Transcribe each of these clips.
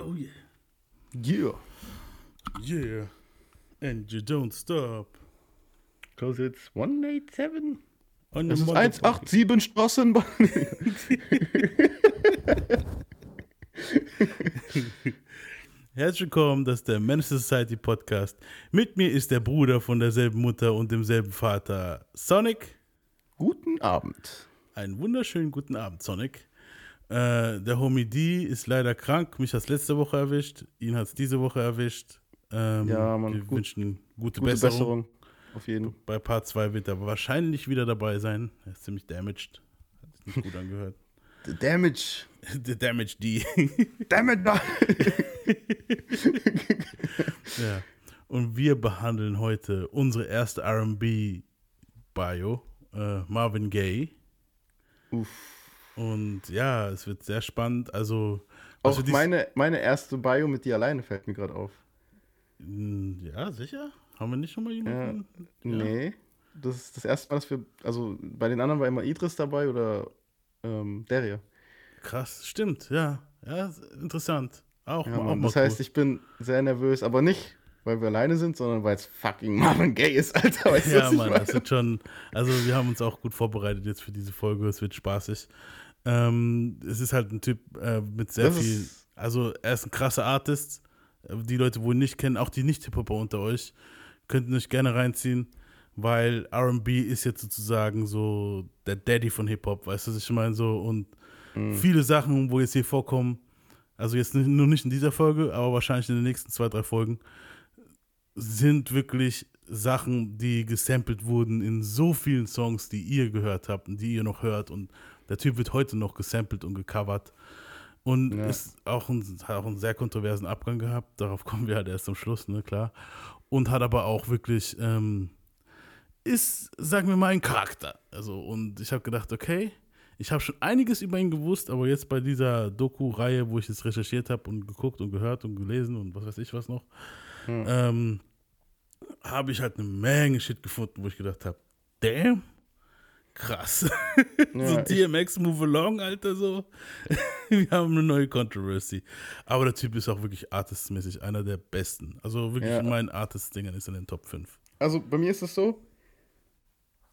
Oh yeah. Yeah. Yeah. And you don't stop. Cause it's 187. On ist motherfucking- 187 Straßenbahn. Herzlich willkommen, das ist der Menace Society Podcast. Mit mir ist der Bruder von derselben Mutter und demselben Vater, Sonic. Guten Abend. Einen wunderschönen guten Abend, Sonic. Äh, der Homie D ist leider krank. Mich hat es letzte Woche erwischt. Ihn hat es diese Woche erwischt. Ähm, Ja, Mann, Wir gut- wünschen gute, Gute Besserung. Besserung. Auf jeden Bei Part 2 wird er wahrscheinlich wieder dabei sein. Er ist ziemlich damaged. Hat sich nicht gut angehört. The Damage. The Damage D. Damn it. ja. Und wir behandeln heute unsere erste RB-Bio, äh, Marvin Gaye. Uff. Und ja, es wird sehr spannend. Also, Auch meine, meine erste Bio mit dir alleine fällt mir gerade auf. Mm, Ja, sicher? Haben wir nicht schon mal jemanden? Nee. Das ist das erste Mal, dass wir. Also bei den anderen war immer Idris dabei oder ähm, Deria. Krass, stimmt, ja. Ja, interessant. Auch, Ja, auch Mann. Das heißt, cool. ich bin sehr nervös, aber nicht, weil wir alleine sind, sondern weil es fucking Marvin Gaye ist, Alter. Weißt Ja, Mann, das wird schon. Also, wir haben uns auch gut vorbereitet jetzt für diese Folge. Es wird spaßig. Ähm, es ist halt ein Typ äh, mit sehr Das viel. Also, er ist ein krasser Artist. Äh, Die Leute, wo ihn nicht kennen, auch die Nicht-Hip-Hopper unter euch, könnten euch gerne reinziehen, weil RB ist jetzt sozusagen so der Daddy von Hip-Hop, weißt du, was ich meine? So, und Mhm. viele Sachen, wo jetzt hier vorkommen, also jetzt nicht- nur nicht in dieser Folge, aber wahrscheinlich in den nächsten zwei, drei Folgen, sind wirklich Sachen, die gesampelt wurden in so vielen Songs, die ihr gehört habt und die ihr noch hört. Und der Typ wird heute noch gesampelt und gecovert. Und Ja. ist auch ein, hat auch einen sehr kontroversen Abgang gehabt. Darauf kommen wir halt erst am Schluss, ne, klar. Und hat aber auch wirklich, ähm, ist, sagen wir mal, ein Charakter. Also, und ich habe gedacht, okay, ich habe schon einiges über ihn gewusst, aber jetzt bei dieser Doku-Reihe, wo ich jetzt recherchiert habe und geguckt und gehört und gelesen und was weiß ich was noch, Hm. ähm, habe ich halt eine Menge Shit gefunden, wo ich gedacht habe, damn, krass. so Ja, ich, DMX Move Along, Alter, so. Wir haben eine neue Controversy. Aber der Typ ist auch wirklich artistmäßig einer der besten. Also wirklich Ja. in meinen Artist-Dingern ist er in den Top 5. also bei mir ist es so,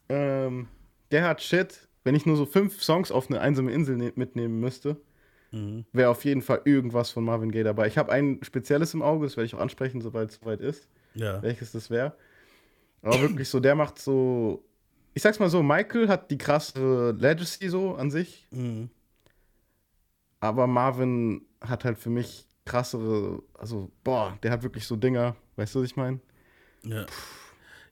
ähm, der hat Shit, wenn ich nur so fünf Songs auf eine einsame Insel ne mitnehmen müsste, Mhm. wäre auf jeden Fall irgendwas von Marvin Gaye dabei. Ich habe ein spezielles im Auge, das werde ich auch ansprechen, sobald es soweit ist, Ja. welches das wäre. Aber wirklich so, der macht so, ich sag's mal so, Michael hat die krasse Legacy so an sich, Mhm. aber Marvin hat halt für mich krassere, also boah, der hat wirklich so Dinger, weißt du, was ich meine? Ja.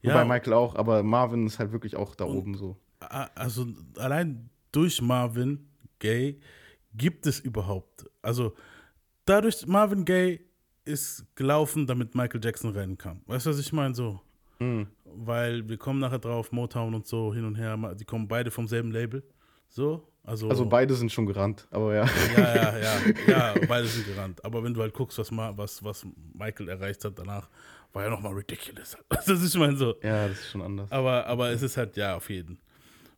Wobei Ja, Michael auch, aber Marvin ist halt wirklich auch da Und- oben so. also allein durch Marvin Gaye gibt es überhaupt. Also dadurch, Marvin Gaye ist gelaufen, damit Michael Jackson rennen kann. Weißt du, was ich meine? So. Mhm. Weil wir kommen nachher drauf, Motown und so hin und her, die kommen beide vom selben Label. So. Also, Also beide sind schon gerannt, aber ja. Ja, ja, ja, ja, beide sind gerannt. Aber wenn du halt guckst, was, was, was Michael erreicht hat danach, war ja nochmal ridiculous. Das ist, ich meine, so. Ja, das ist schon anders. Aber, aber es ist halt, ja, auf jeden.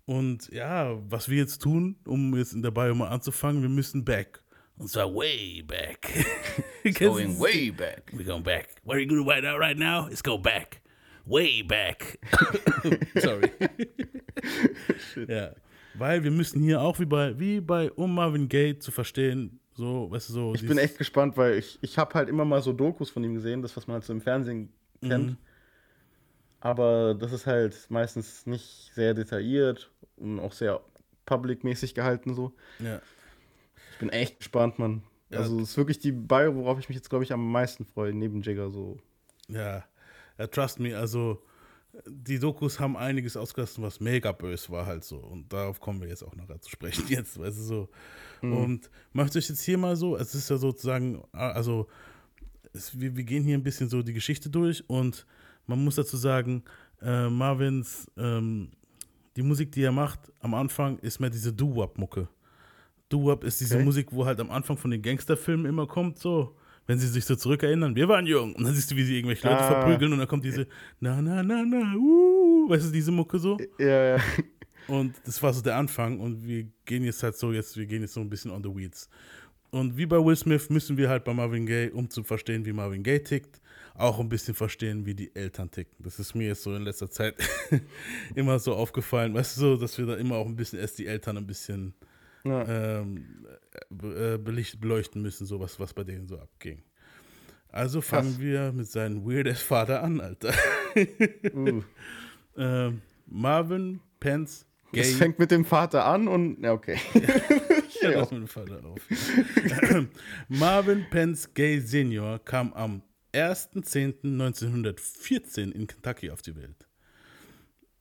Und ja, was wir jetzt tun, um jetzt in der Bio mal anzufangen, wir müssen back. Und zwar way back. Going way back. We're going back. What are you out right now? Let's go back. Way back. Sorry. ja. Weil wir müssen hier auch wie bei, wie bei Um Marvin Gaye zu verstehen, so, weißt du, so. Ich bin echt gespannt, weil ich, ich habe halt immer mal so Dokus von ihm gesehen, das, was man halt so im Fernsehen kennt. Mhm. Aber das ist halt meistens nicht sehr detailliert und auch sehr public-mäßig gehalten so. Ja. Ich bin echt gespannt, Mann. Ja. Also es ist wirklich die Bio, worauf ich mich jetzt, glaube ich, am meisten freue, neben Jigger so. Ja, ja, trust me, also die Dokus haben einiges ausgelassen, was mega böse war halt so. Und darauf kommen wir jetzt auch nachher zu sprechen jetzt, weißt du so. Und macht euch jetzt hier mal so, es ist ja sozusagen, also es, wir, wir gehen hier ein bisschen so die Geschichte durch und man muss dazu sagen, äh, Marvins, ähm, die Musik, die er macht, am Anfang ist mehr diese Doo-Wop-Mucke. Doo-Wop ist diese Okay. Musik, wo halt am Anfang von den Gangsterfilmen immer kommt, so, wenn sie sich so zurückerinnern, wir waren jung. Und dann siehst du, wie sie irgendwelche Leute Ah. verprügeln und dann kommt diese na, na, na, na, uh, weißt du, diese Mucke so. Ja, ja. Und das war so der Anfang und wir gehen jetzt halt so, jetzt, wir gehen jetzt so ein bisschen on the weeds. Und wie bei Will Smith müssen wir halt bei Marvin Gaye, um zu verstehen, wie Marvin Gaye tickt, auch ein bisschen verstehen, wie die Eltern ticken. Das ist mir jetzt so in letzter Zeit immer so aufgefallen, weißt du, so, dass wir da immer auch ein bisschen erst die Eltern ein bisschen ja. ähm, äh, beleuchten müssen, so was, was bei denen so abging. Also fangen Krass. wir mit seinem weird Vater an, Alter. uh. ähm, Marvin Pence Gay. Es fängt mit dem Vater an und, ja, okay. ja, lass mit dem Vater auf. Marvin Pence Gay Senior kam am 1.10.1914 in Kentucky auf die Welt.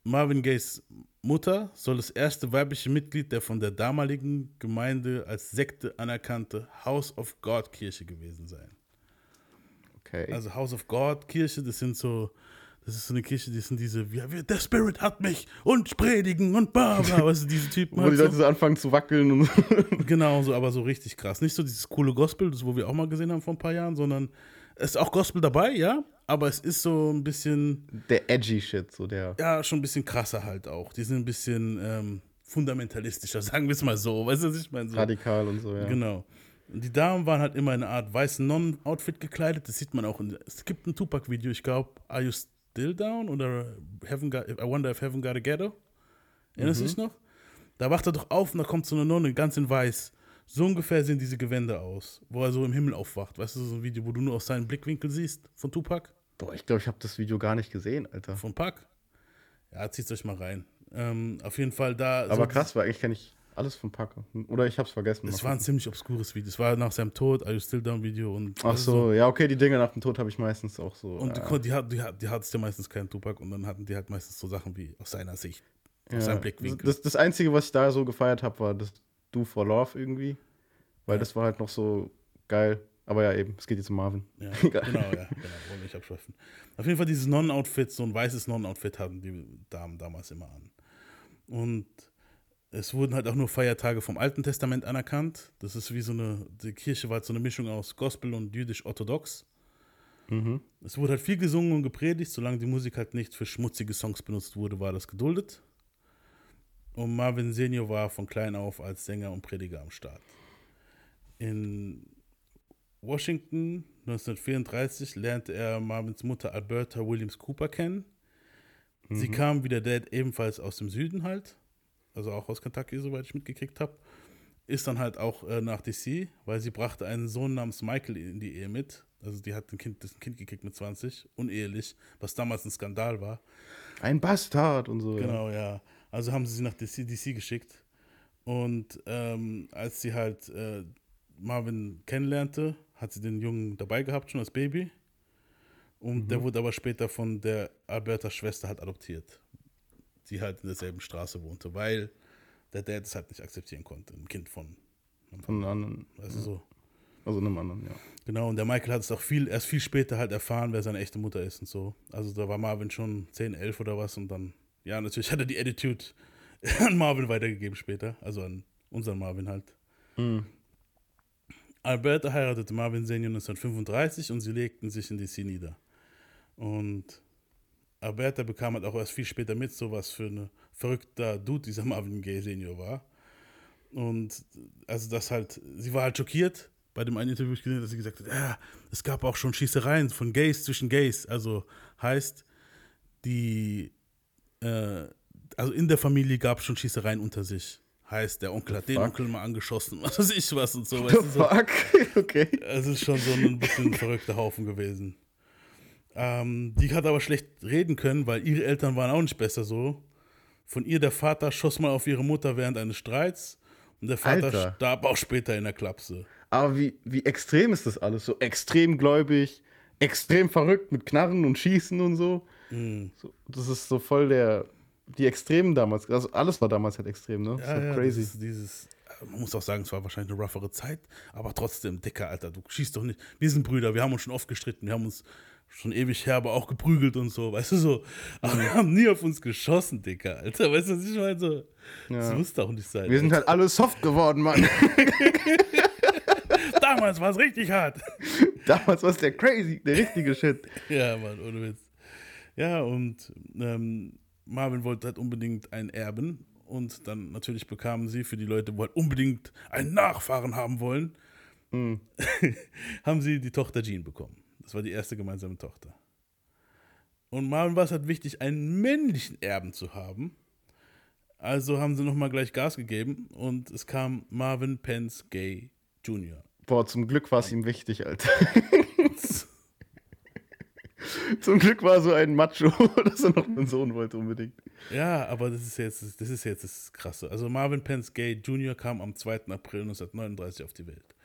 Marvin Gays Mutter soll das erste weibliche Mitglied der von der damaligen Gemeinde als Sekte anerkannte House of God Kirche gewesen sein. Okay. Also House of God Kirche, das sind so, das ist so eine Kirche, die sind diese, ja, der Spirit hat mich und predigen und bla bla, weißt du, diese Typen. wo halt die Leute so. so anfangen zu wackeln. Und genau, so, aber so richtig krass. Nicht so dieses coole Gospel, das wo wir auch mal gesehen haben vor ein paar Jahren, sondern ist auch Gospel dabei, ja, aber es ist so ein bisschen. Der edgy Shit, so der. Ja, schon ein bisschen krasser halt auch. Die sind ein bisschen ähm, fundamentalistischer, sagen wir es mal so. Weißt du, was ich meine? So. Radikal und so, ja. Genau. Und die Damen waren halt immer in einer Art weißen Non-Outfit gekleidet. Das sieht man auch. In, es gibt ein Tupac-Video, ich glaube, Are You Still Down? Oder Heaven got, I Wonder If Heaven Got a Ghetto? Erinnerst du mhm. dich noch? Da wacht er doch auf und da kommt so eine Nonne ganz in weiß. So ungefähr sehen diese Gewänder aus, wo er so im Himmel aufwacht. Weißt du, so ein Video, wo du nur aus seinem Blickwinkel siehst von Tupac? Boah, ich glaube, ich habe das Video gar nicht gesehen, Alter. Von Pac? Ja, zieht euch mal rein. Ähm, auf jeden Fall da. Aber so krass, weil eigentlich kenne ich alles von Packer. Oder ich hab's vergessen. Es war ein ziemlich obskures Video. Es war nach seinem Tod, Are You Still Down Video. Und Ach so, so, ja, okay, die Dinge nach dem Tod habe ich meistens auch so. Und ja. die, die, hat, die hattest ja meistens keinen Tupac und dann hatten die halt meistens so Sachen wie aus seiner Sicht, aus ja. seinem Blickwinkel. Das, das Einzige, was ich da so gefeiert habe, war das Do for Love irgendwie. Weil ja. das war halt noch so geil. Aber ja, eben, es geht jetzt um Marvin. Ja, genau, ja, genau, wollte ich abschweifen. Auf jeden Fall dieses Non-Outfit, so ein weißes Non-Outfit hatten die Damen damals immer an. Und es wurden halt auch nur Feiertage vom Alten Testament anerkannt. Das ist wie so eine, die Kirche war halt so eine Mischung aus Gospel und jüdisch-orthodox. Mhm. Es wurde halt viel gesungen und gepredigt, solange die Musik halt nicht für schmutzige Songs benutzt wurde, war das geduldet. Und Marvin Senior war von klein auf als Sänger und Prediger am Start. In Washington 1934 lernte er Marvins Mutter Alberta Williams Cooper kennen. Mhm. Sie kam wie der Dad ebenfalls aus dem Süden halt also auch aus Kentucky, soweit ich mitgekriegt habe, ist dann halt auch äh, nach DC, weil sie brachte einen Sohn namens Michael in die Ehe mit. Also die hat ein Kind, das ein Kind gekriegt mit 20, unehelich, was damals ein Skandal war. Ein Bastard und so. Genau, ja. ja. Also haben sie sie nach DC, DC geschickt. Und ähm, als sie halt äh, Marvin kennenlernte, hat sie den Jungen dabei gehabt, schon als Baby. Und mhm. der wurde aber später von der Albertas Schwester halt adoptiert die halt in derselben Straße wohnte, weil der Dad es halt nicht akzeptieren konnte, ein Kind von, von einem anderen. Weißt ja. so. Also einem anderen, ja. Genau, und der Michael hat es auch viel, erst viel später halt erfahren, wer seine echte Mutter ist und so. Also da war Marvin schon 10, 11 oder was und dann, ja, natürlich hat er die Attitude an Marvin weitergegeben später, also an unseren Marvin halt. Mhm. Alberta heiratete Marvin Senior 1935 und sie legten sich in DC nieder. Und Alberta bekam halt auch erst viel später mit, so was für ein verrückter Dude dieser Marvin Gaye Senior war. Und also das halt, sie war halt schockiert bei dem einen Interview, ich gesehen dass sie gesagt hat, ja, es gab auch schon Schießereien von Gays zwischen Gays. Also heißt, die, äh, also in der Familie gab es schon Schießereien unter sich. Heißt, der Onkel hat den Onkel mal angeschossen, was weiß ich was und so. Weißt du, so. Fuck? okay. Es ist schon so ein bisschen verrückter Haufen gewesen. Ähm, die hat aber schlecht reden können, weil ihre Eltern waren auch nicht besser so. Von ihr, der Vater schoss mal auf ihre Mutter während eines Streits und der Vater Alter. starb auch später in der Klapse. Aber wie, wie extrem ist das alles? So extrem gläubig, extrem verrückt mit Knarren und Schießen und so. Mhm. so das ist so voll der, die Extremen damals. Also alles war damals halt extrem, ne? Ja, so ja, crazy. Dieses, dieses, man muss auch sagen, es war wahrscheinlich eine roughere Zeit, aber trotzdem, dicker Alter, du schießt doch nicht. Wir sind Brüder, wir haben uns schon oft gestritten, wir haben uns schon ewig her, aber auch geprügelt und so, weißt du so. Aber wir haben nie auf uns geschossen, Dicker, Alter. Weißt du, was ich meine? So, ja. Das muss doch nicht sein. Wir sind halt alle soft geworden, Mann. Damals war es richtig hart. Damals war es der crazy, der richtige Shit. Ja, Mann, ohne Witz. Ja, und ähm, Marvin wollte halt unbedingt einen Erben. Und dann natürlich bekamen sie für die Leute, die halt unbedingt einen Nachfahren haben wollen, mhm. haben sie die Tochter Jean bekommen. Das war die erste gemeinsame Tochter. Und Marvin war es halt wichtig, einen männlichen Erben zu haben. Also haben sie nochmal gleich Gas gegeben und es kam Marvin Pence Gay Jr. Boah, zum Glück war es ihm wichtig, Alter. zum Glück war so ein Macho, dass er noch einen Sohn wollte unbedingt. Ja, aber das ist jetzt das, ist jetzt das Krasse. Also Marvin Pence Gay Jr. kam am 2. April 1939 auf die Welt.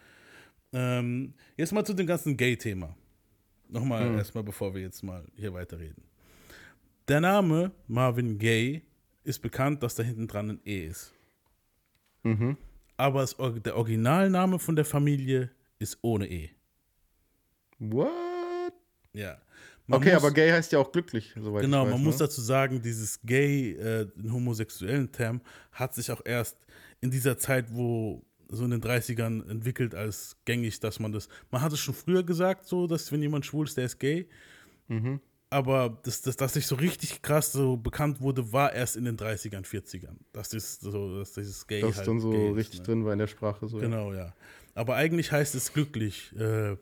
Ähm, jetzt mal zu dem ganzen Gay-Thema. Nochmal mhm. erstmal, bevor wir jetzt mal hier weiterreden. Der Name Marvin Gay ist bekannt, dass da hinten dran ein E ist. Mhm. Aber es, der Originalname von der Familie ist ohne E. What? Ja. Man okay, muss, aber gay heißt ja auch glücklich, soweit Genau, weiß, man ne? muss dazu sagen, dieses gay, äh, den homosexuellen Term, hat sich auch erst in dieser Zeit, wo so in den 30ern entwickelt als gängig, dass man das. Man hat es schon früher gesagt, so, dass wenn jemand schwul ist, der ist gay. Mhm aber das, das, dass sich so richtig krass so bekannt wurde, war erst in den 30ern, 40ern. Das ist so, dass dieses Gay Das halt dann so Gay richtig ist, ne? drin war in der Sprache. So, genau, ja. Aber eigentlich heißt es glücklich, äh,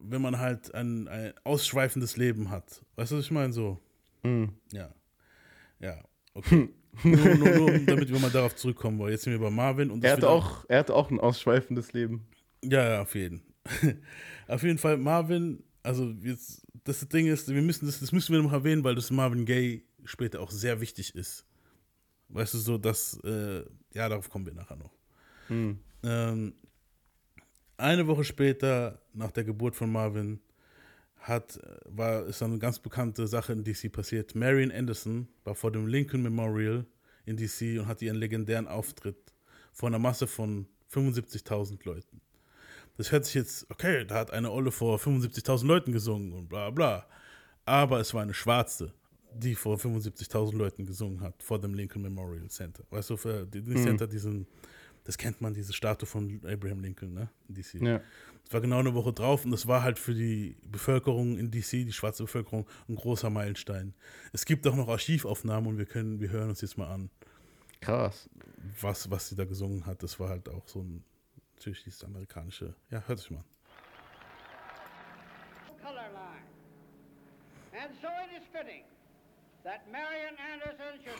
wenn man halt ein, ein ausschweifendes Leben hat. Weißt du, was ich meine? So. Mhm. Ja. Ja, okay. nur, nur, nur, damit wir mal darauf zurückkommen wollen. Jetzt sind wir bei Marvin. Und er, hatte auch, er hatte auch ein ausschweifendes Leben. Ja, ja, auf jeden. auf jeden Fall, Marvin, also jetzt das Ding ist, wir müssen das, das müssen wir noch erwähnen, weil das Marvin Gaye später auch sehr wichtig ist. Weißt du, so dass, äh, ja, darauf kommen wir nachher noch. Hm. Ähm, eine Woche später, nach der Geburt von Marvin, hat, war, ist eine ganz bekannte Sache in DC passiert. Marion Anderson war vor dem Lincoln Memorial in DC und hatte ihren legendären Auftritt vor einer Masse von 75.000 Leuten das hört sich jetzt, okay, da hat eine Olle vor 75.000 Leuten gesungen und bla bla. Aber es war eine Schwarze, die vor 75.000 Leuten gesungen hat, vor dem Lincoln Memorial Center. Weißt du, für die, die mhm. Center, diesen, das kennt man, diese Statue von Abraham Lincoln, ne, in DC. Ja. Das war genau eine Woche drauf und das war halt für die Bevölkerung in DC, die schwarze Bevölkerung, ein großer Meilenstein. Es gibt auch noch Archivaufnahmen und wir können, wir hören uns jetzt mal an. Krass. Was, was sie da gesungen hat, das war halt auch so ein natürlich dieses amerikanische. Ja, hört sich mal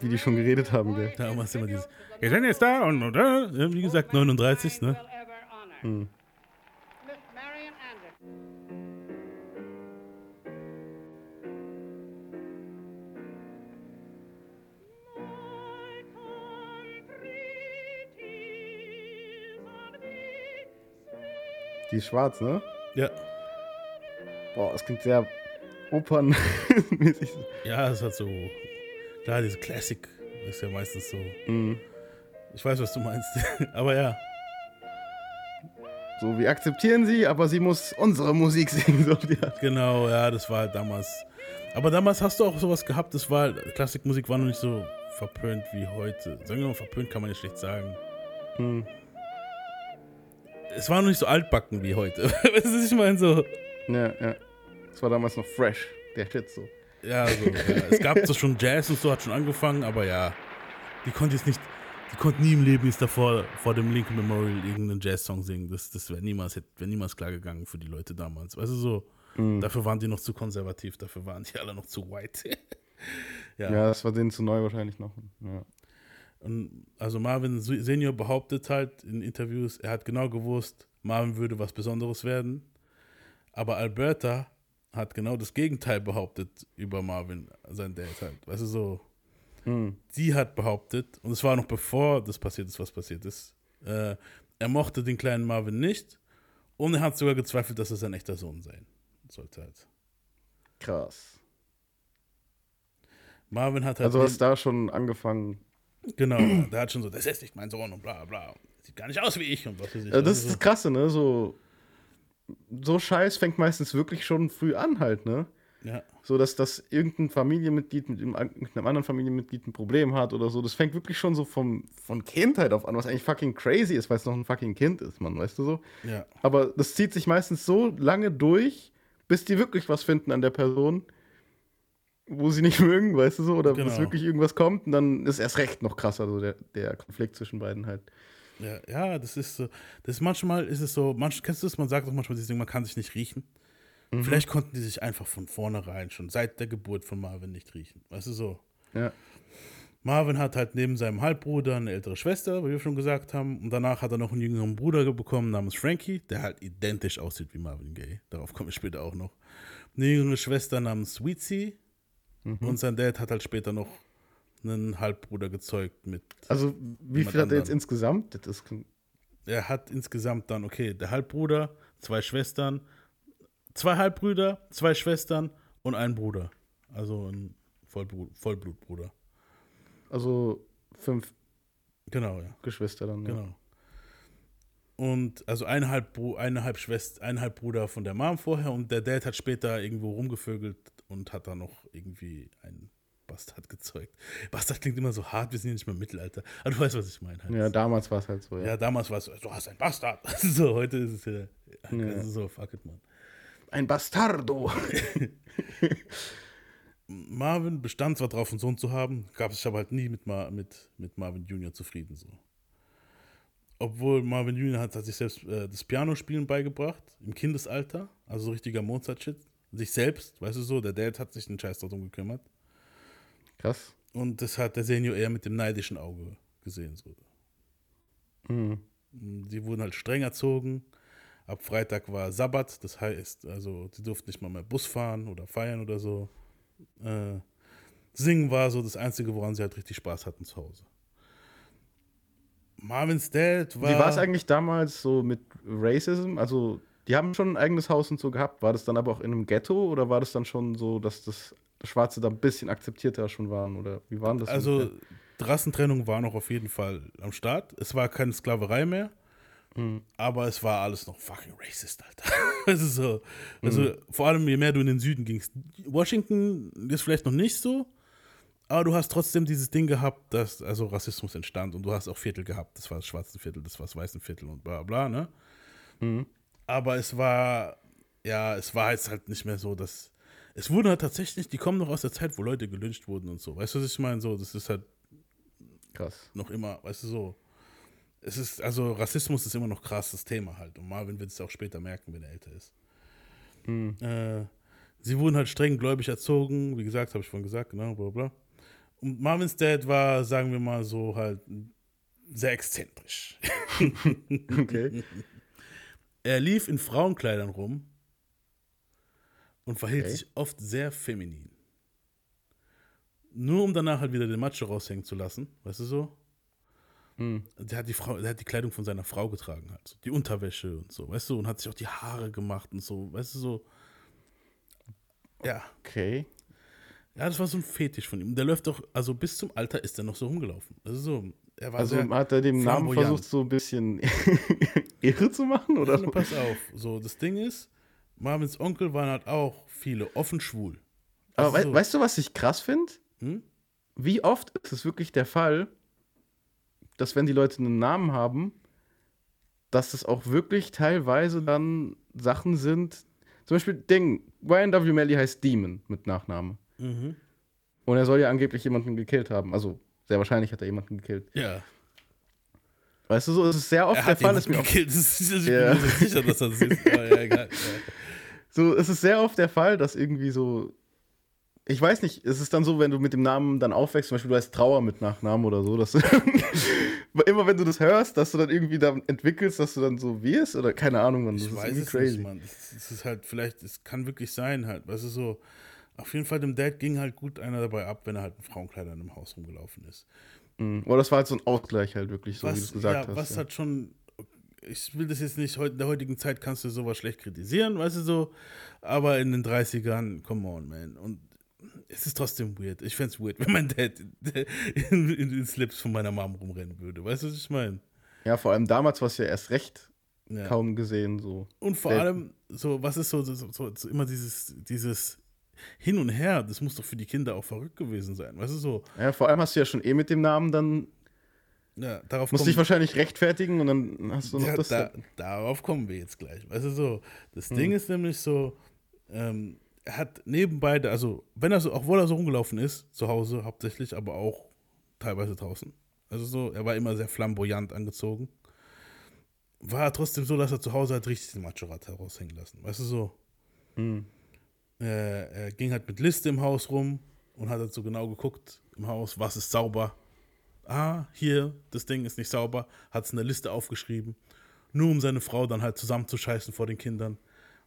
Wie die schon geredet haben, gell? Da haben immer dieses. Wir sind jetzt da und, oder? Wie gesagt, 39, ne? Hm. Die ist schwarz, ne? Ja. Boah, das klingt sehr opernmäßig. Ja, es hat so. Klar, diese Classic ist ja meistens so. Mhm. Ich weiß, was du meinst. aber ja. So, wir akzeptieren sie, aber sie muss unsere Musik singen. So. Genau, ja, das war halt damals. Aber damals hast du auch sowas gehabt, das war. Klassikmusik war noch nicht so verpönt wie heute. Sagen wir mal, verpönt kann man ja schlecht sagen. Mhm es war noch nicht so altbacken wie heute. weißt du, ich meine so. Ja, ja. Es war damals noch fresh, der Shit so. Ja, so, ja. es gab so schon Jazz und so, hat schon angefangen, aber ja, die konnte jetzt nicht, die konnten nie im Leben jetzt davor vor dem Lincoln Memorial irgendeinen Jazz-Song singen. Das, das wäre niemals, wär niemals klar gegangen für die Leute damals. Weißt du so, mhm. dafür waren die noch zu konservativ, dafür waren die alle noch zu white. ja. ja, das war denen zu neu wahrscheinlich noch. Ja. Und also Marvin Senior behauptet halt in Interviews, er hat genau gewusst, Marvin würde was Besonderes werden. Aber Alberta hat genau das Gegenteil behauptet über Marvin, sein Dad halt. Weißt du, so. Hm. Sie hat behauptet, und es war noch bevor das passiert ist, was passiert ist, äh, er mochte den kleinen Marvin nicht und er hat sogar gezweifelt, dass er sein echter Sohn sein sollte halt. Krass. Marvin hat halt. Also hast da schon angefangen, Genau, der hat schon so, das ist nicht mein Sohn und bla bla. Sieht gar nicht aus wie ich und was weiß ich. Ja, das ist das Krasse, ne? So, so Scheiß fängt meistens wirklich schon früh an, halt, ne? Ja. So, dass, dass irgendein Familienmitglied mit, einem anderen Familienmitglied ein Problem hat oder so. Das fängt wirklich schon so vom, von Kindheit auf an, was eigentlich fucking crazy ist, weil es noch ein fucking Kind ist, man, weißt du so? Ja. Aber das zieht sich meistens so lange durch, bis die wirklich was finden an der Person, wo sie nicht mögen, weißt du so, oder genau. bis wirklich irgendwas kommt und dann ist erst recht noch krasser, so der, der Konflikt zwischen beiden halt. Ja, ja, das ist so. Das ist manchmal ist es so, manch, kennst du das, man sagt auch manchmal dieses Ding, man kann sich nicht riechen. Mhm. Vielleicht konnten die sich einfach von vornherein schon seit der Geburt von Marvin nicht riechen. Weißt du so? Ja. Marvin hat halt neben seinem Halbbruder eine ältere Schwester, wie wir schon gesagt haben. Und danach hat er noch einen jüngeren Bruder bekommen namens Frankie, der halt identisch aussieht wie Marvin Gaye. Darauf komme ich später auch noch. Eine jüngere Schwester namens Sweetie. Mhm. Und sein Dad hat halt später noch einen Halbbruder gezeugt mit. Also, wie viel hat er jetzt insgesamt? Das ist er hat insgesamt dann, okay, der Halbbruder, zwei Schwestern, zwei Halbbrüder, zwei Schwestern und ein Bruder. Also ein Vollblut, Vollblutbruder. Also fünf genau, ja. Geschwister dann. Ja. Genau. Und also eineinhalb, eineinhalb, Schwester, eineinhalb Bruder von der Mom vorher und der Dad hat später irgendwo rumgevögelt und hat dann noch irgendwie einen Bastard gezeugt. Bastard klingt immer so hart, wir sind ja nicht mehr im Mittelalter. Aber du weißt, was ich meine. Halt. Ja, damals war es halt so, ja. Ja, damals war es so, du hast einen Bastard. so, heute ist es ja, ja. so, fuck it, man. Ein Bastardo. Marvin bestand zwar drauf, einen Sohn zu haben, gab sich aber halt nie mit, Ma mit, mit Marvin Jr. zufrieden. So. Obwohl Marvin Jr. hat, hat sich selbst äh, das Pianospielen beigebracht, im Kindesalter, also so richtiger Mozart-Shit. Sich selbst, weißt du so, der Dad hat sich den Scheiß darum gekümmert. Krass. Und das hat der Senior eher mit dem neidischen Auge gesehen. So. Mhm. Die wurden halt streng erzogen. Ab Freitag war Sabbat, das heißt, also die durften nicht mal mehr Bus fahren oder feiern oder so. Äh, Singen war so das Einzige, woran sie halt richtig Spaß hatten zu Hause. Marvin's Dad war. Wie war es eigentlich damals so mit Racism? Also, die haben schon ein eigenes Haus und so gehabt. War das dann aber auch in einem Ghetto oder war das dann schon so, dass das Schwarze da ein bisschen akzeptierter schon waren? Oder wie waren das? Also, Rassentrennung war noch auf jeden Fall am Start. Es war keine Sklaverei mehr. Mhm. Aber es war alles noch fucking racist, Alter. ist so. Also, mhm. vor allem, je mehr du in den Süden gingst. Washington ist vielleicht noch nicht so, aber du hast trotzdem dieses Ding gehabt, dass also Rassismus entstand und du hast auch Viertel gehabt. Das war das schwarze Viertel, das war das weiße Viertel und bla bla, ne? Mhm. Aber es war, ja, es war jetzt halt nicht mehr so, dass. Es wurden halt tatsächlich, die kommen noch aus der Zeit, wo Leute gelünscht wurden und so. Weißt du, was ich meine? So, das ist halt. Krass. Noch immer, weißt du, so es ist, also Rassismus ist immer noch krasses Thema halt. Und Marvin wird es auch später merken, wenn er älter ist. Mhm. Äh, sie wurden halt streng gläubig erzogen, wie gesagt, habe ich vorhin gesagt, genau, bla bla. Und Marvins Dad war, sagen wir mal so, halt sehr exzentrisch. okay. Er lief in Frauenkleidern rum und verhielt okay. sich oft sehr feminin. Nur um danach halt wieder den Macho raushängen zu lassen, weißt du so? Hm. Der hat die Frau, der hat die Kleidung von seiner Frau getragen, halt. Die Unterwäsche und so, weißt du, und hat sich auch die Haare gemacht und so, weißt du, so. Ja. Okay. Ja, das war so ein Fetisch von ihm. Der läuft doch, also bis zum Alter ist er noch so rumgelaufen. Also so, er war also hat er dem Namen versucht, so ein bisschen Ehre zu machen, oder? Ja, pass auf. So, das Ding ist, Marvins Onkel waren halt auch viele offen schwul. Aber also we so, weißt du, was ich krass finde? Hm? Wie oft ist es wirklich der Fall, dass wenn die Leute einen Namen haben, dass es auch wirklich teilweise dann Sachen sind. Zum Beispiel Ding, Ryan W. Melly heißt Demon mit Nachname. Mhm. Und er soll ja angeblich jemanden gekillt haben. Also sehr wahrscheinlich hat er jemanden gekillt. Ja. Weißt du, so ist es sehr oft der Fall. Ist mir gekillt. Das ist, ich ja. bin mir sicher, dass das ist. Oh, ja, egal. Ja. So, es ist sehr oft der Fall, dass irgendwie so ich weiß nicht, ist es dann so, wenn du mit dem Namen dann aufwächst, zum Beispiel du heißt Trauer mit Nachnamen oder so, dass du immer wenn du das hörst, dass du dann irgendwie da entwickelst, dass du dann so wirst oder keine Ahnung, man, das ich ist weiß es crazy. nicht, Mann. Es ist halt vielleicht, es kann wirklich sein halt, weißt du so, auf jeden Fall dem Dad ging halt gut einer dabei ab, wenn er halt in Frauenkleider in einem Haus rumgelaufen ist. Mhm. Oder das war halt so ein Ausgleich halt wirklich, so was, wie du es gesagt ja, hast. Was ja. hat schon ich will das jetzt nicht, in der heutigen Zeit kannst du sowas schlecht kritisieren, weißt du so, aber in den 30ern, come on, man. Und es ist trotzdem weird. Ich fände es weird, wenn mein Dad in, in, den Slips von meiner Mom rumrennen würde. Weißt du, was ich meine? Ja, vor allem damals war es ja erst recht ja. kaum gesehen. So. Und vor Selten. allem, so, was ist so, so, so, so, immer dieses, dieses Hin und Her, das muss doch für die Kinder auch verrückt gewesen sein. Weißt du so? Ja, vor allem hast du ja schon eh mit dem Namen dann. Ja, darauf Musst dich wahrscheinlich rechtfertigen und dann hast du noch ja, das. Da, darauf kommen wir jetzt gleich. Weißt du so? Das hm. Ding ist nämlich so, ähm, er hat nebenbei, also wenn er so, obwohl er so rumgelaufen ist, zu Hause hauptsächlich, aber auch teilweise draußen. Also so, er war immer sehr flamboyant angezogen. war trotzdem so, dass er zu Hause halt richtig den Macho-Rat heraushängen lassen. Weißt du so? Hm. Er, er ging halt mit Liste im Haus rum und hat halt so genau geguckt im Haus, was ist sauber. Ah, hier, das Ding ist nicht sauber. Hat es in der Liste aufgeschrieben. Nur um seine Frau dann halt zusammenzuscheißen vor den Kindern.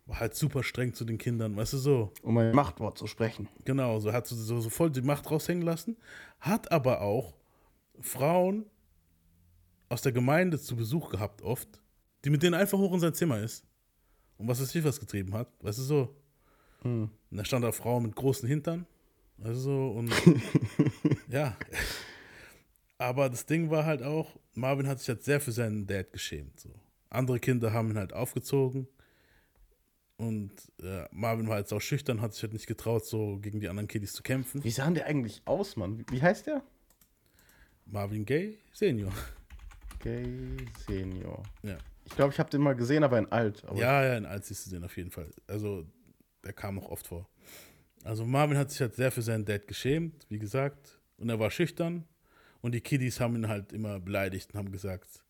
War halt super streng zu den Kindern, weißt du so. Um ein Machtwort zu sprechen. Genau, so hat so, so voll die Macht raushängen lassen. Hat aber auch Frauen aus der Gemeinde zu Besuch gehabt, oft, die mit denen einfach hoch in sein Zimmer ist. Und was es was getrieben hat, weißt du so. Hm. Und da stand da Frau mit großen Hintern. Weißt du so, und ja. Aber das Ding war halt auch, Marvin hat sich halt sehr für seinen Dad geschämt. So. Andere Kinder haben ihn halt aufgezogen. Und äh, Marvin war jetzt auch schüchtern, hat sich halt nicht getraut, so gegen die anderen Kiddies zu kämpfen. Wie sah der eigentlich aus, Mann? Wie, heißt der? Marvin Gay Senior. Gay Senior. Ja. Ich glaube, ich habe den mal gesehen, aber in alt. Aber Ja, ja, in alt siehst du den auf jeden Fall. Also, der kam noch oft vor. Also, Marvin hat sich halt sehr für seinen Dad geschämt, wie gesagt. Und er war schüchtern. Und die Kiddies haben ihn halt immer beleidigt und haben gesagt,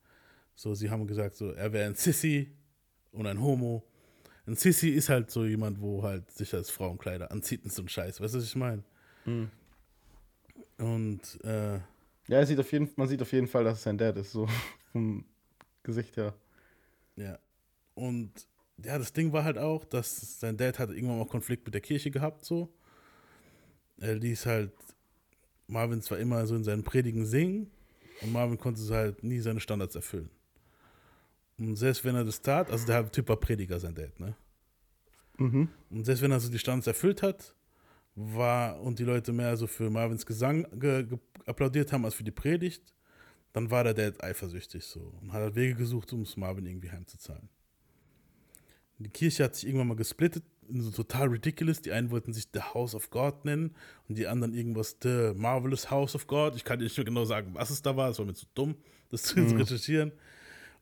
so, sie haben gesagt, so, er wäre ein Sissy und ein Homo. Ein Sissy ist halt so jemand, wo halt sich als Frauenkleider anzieht und so ein Scheiß. Weißt du, was ich meine? Mhm. Und, äh, Ja, er sieht auf jeden, man sieht auf jeden Fall, dass es sein Dad ist, so vom Gesicht her. Ja. Und ja, das Ding war halt auch, dass sein Dad hat irgendwann mal Konflikt mit der Kirche gehabt, so. Er ließ halt Marvin zwar immer so in seinen Predigen singen und Marvin konnte halt nie seine Standards erfüllen. Und selbst wenn er das tat, also der Typ war Prediger, sein Dad, ne? Mhm. Und selbst wenn er so die Standards erfüllt hat, war und die Leute mehr so für Marvins Gesang ge, ge, applaudiert haben als für die Predigt, dann war der Dad eifersüchtig so und hat halt Wege gesucht, um es Marvin irgendwie heimzuzahlen. Die Kirche hat sich irgendwann mal gesplittet, so total ridiculous. Die einen wollten sich The House of God nennen und die anderen irgendwas The Marvelous House of God. Ich kann dir nicht mehr genau sagen, was es da war. Es war mir zu dumm, das zu Mhm. recherchieren.